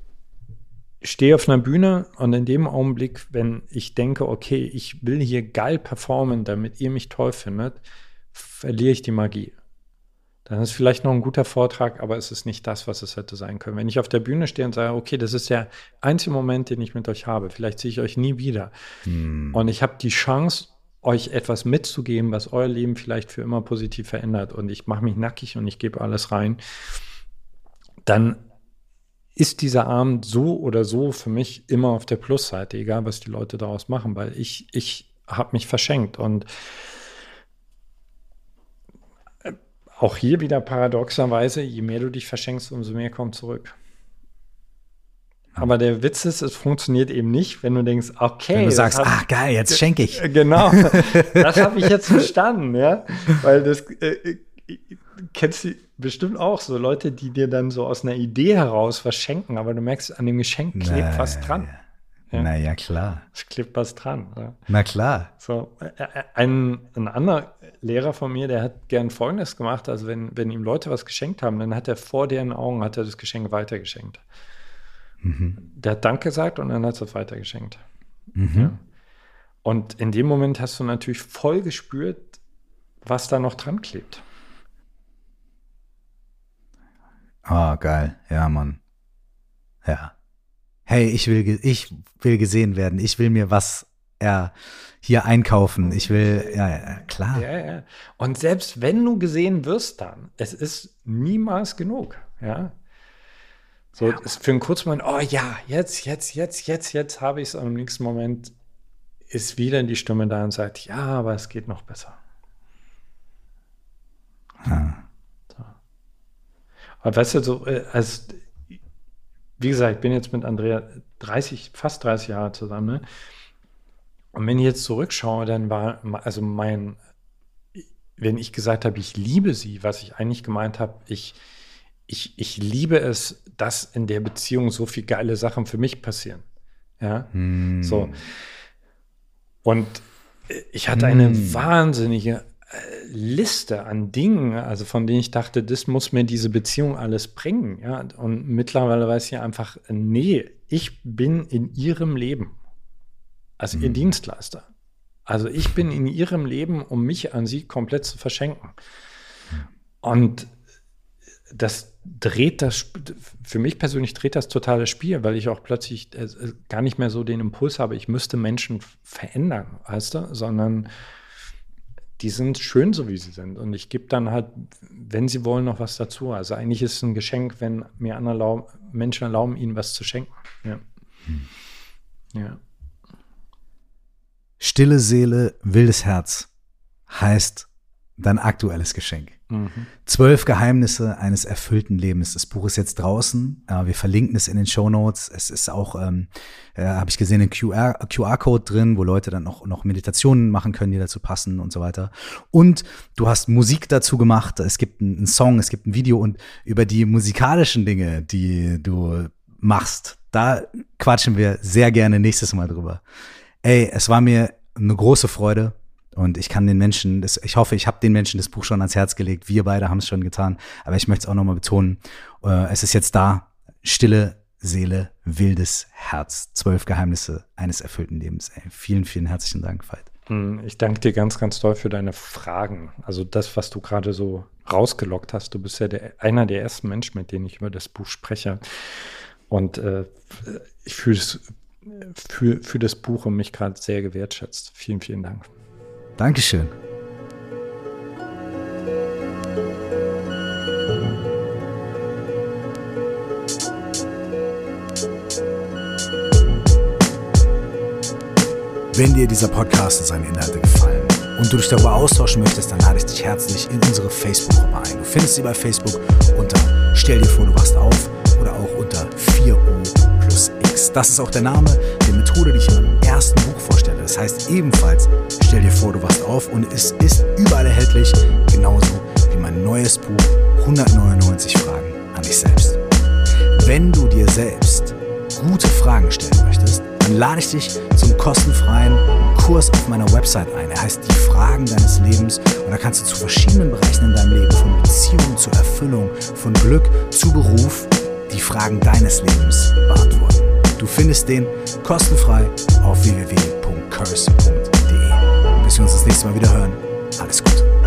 stehe auf einer Bühne und in dem Augenblick, wenn ich denke, okay, ich will hier geil performen, damit ihr mich toll findet, verliere ich die Magie. Dann ist vielleicht noch ein guter Vortrag, aber es ist nicht das, was es hätte sein können. Wenn ich auf der Bühne stehe und sage, okay, das ist der einzige Moment, den ich mit euch habe, vielleicht sehe ich euch nie wieder. Hm. Und ich habe die Chance, euch etwas mitzugeben, was euer Leben vielleicht für immer positiv verändert. Und ich mache mich nackig und ich gebe alles rein. dann ist dieser Abend so oder so für mich immer auf der Plusseite, egal was die Leute daraus machen, weil ich, ich habe mich verschenkt und äh, auch hier wieder paradoxerweise, je mehr du dich verschenkst, umso mehr kommt zurück. Aber der Witz ist, es funktioniert eben nicht, wenn du denkst, okay. Wenn du sagst, ah geil, jetzt schenke ich. Genau, das habe ich jetzt verstanden, ja. Weil das äh, äh kennst du bestimmt auch so Leute, die dir dann so aus einer Idee heraus was schenken, aber du merkst, an dem Geschenk klebt was dran. Ja? Naja, klar. Es klebt was dran. Ja. Na klar. So, äh, äh, ein, ein anderer Lehrer von mir, der hat gern Folgendes gemacht, also wenn, wenn ihm Leute was geschenkt haben, dann hat er vor deren Augen hat er das Geschenk weitergeschenkt. Mhm. Der hat Dank gesagt und dann hat er es weitergeschenkt. Mhm. Ja. Und in dem Moment hast du natürlich voll gespürt, was da noch dran klebt. Ah, geil. Ja, Mann. Ja. Hey, ich will, ich will gesehen werden. Ich will mir was ja, hier einkaufen. Ich will, ja, ja, klar. Ja, ja. Und selbst wenn du gesehen wirst dann, es ist niemals genug. Ja. So, ja. ist für einen kurzen Moment, oh ja, jetzt, jetzt, jetzt, jetzt, jetzt habe ich es. Und im nächsten Moment ist wieder die Stimme da und sagt, ja, aber es geht noch besser. Ja. Aber weißt du, so, äh, als, wie gesagt, ich bin jetzt mit Andrea 30, fast 30 Jahre zusammen. Ne? Und wenn ich jetzt zurückschaue, dann war, also mein, wenn ich gesagt habe, ich liebe sie, was ich eigentlich gemeint habe, ich, ich, ich liebe es, dass in der Beziehung so viele geile Sachen für mich passieren. Ja, hm. so. Und ich hatte eine hm. wahnsinnige Liste an Dingen, also von denen ich dachte, das muss mir diese Beziehung alles bringen. Ja? Und mittlerweile weiß ich einfach, nee, ich bin in ihrem Leben als mhm. ihr Dienstleister. Also ich bin in ihrem Leben, um mich an sie komplett zu verschenken. Und das dreht das, für mich persönlich dreht das totale Spiel, weil ich auch plötzlich äh, gar nicht mehr so den Impuls habe, ich müsste Menschen verändern, weißt du, sondern die sind schön, so wie sie sind. Und ich gebe dann halt, wenn sie wollen, noch was dazu. Also eigentlich ist es ein Geschenk, wenn mir andere erlauben, Menschen erlauben, ihnen was zu schenken. Ja. Hm. ja. Stille Seele, wildes Herz heißt dein aktuelles Geschenk. Mhm. Zwölf Geheimnisse eines erfüllten Lebens. Das Buch ist jetzt draußen. Äh, wir verlinken es in den Show Notes. Es ist auch, ähm, äh, habe ich gesehen, ein QR-Code QR drin, wo Leute dann noch, noch Meditationen machen können, die dazu passen und so weiter. Und du hast Musik dazu gemacht. Es gibt einen Song, es gibt ein Video und über die musikalischen Dinge, die du machst, da quatschen wir sehr gerne nächstes Mal drüber. Ey, es war mir eine große Freude. Und ich kann den Menschen, das, ich hoffe, ich habe den Menschen das Buch schon ans Herz gelegt. Wir beide haben es schon getan. Aber ich möchte es auch nochmal betonen. Äh, es ist jetzt da. Stille Seele, wildes Herz. Zwölf Geheimnisse eines erfüllten Lebens. Ey, vielen, vielen herzlichen Dank, Veit. Hm, ich danke dir ganz, ganz doll für deine Fragen. Also das, was du gerade so rausgelockt hast. Du bist ja der, einer der ersten Menschen, mit denen ich über das Buch spreche. Und äh, ich fühle für, für das Buch und mich gerade sehr gewertschätzt. Vielen, vielen Dank. Dankeschön. Wenn dir dieser Podcast und seine Inhalte gefallen und du dich darüber austauschen möchtest, dann lade ich dich herzlich in unsere Facebook-Gruppe ein. Du findest sie bei Facebook unter Stell dir vor, du wachst auf oder auch unter 4O plus X. Das ist auch der Name der Methode, die ich in meinem ersten Buch vorstelle. Das heißt ebenfalls Stell dir vor, du wachst auf und es ist überall erhältlich, genauso wie mein neues Buch 199 Fragen an dich selbst. Wenn du dir selbst gute Fragen stellen möchtest, dann lade ich dich zum kostenfreien Kurs auf meiner Website ein. Er heißt Die Fragen deines Lebens und da kannst du zu verschiedenen Bereichen in deinem Leben, von Beziehung zu Erfüllung, von Glück zu Beruf, die Fragen deines Lebens beantworten. Du findest den kostenfrei auf www.curse.de bis wir uns das nächste Mal wieder hören. Alles Gute.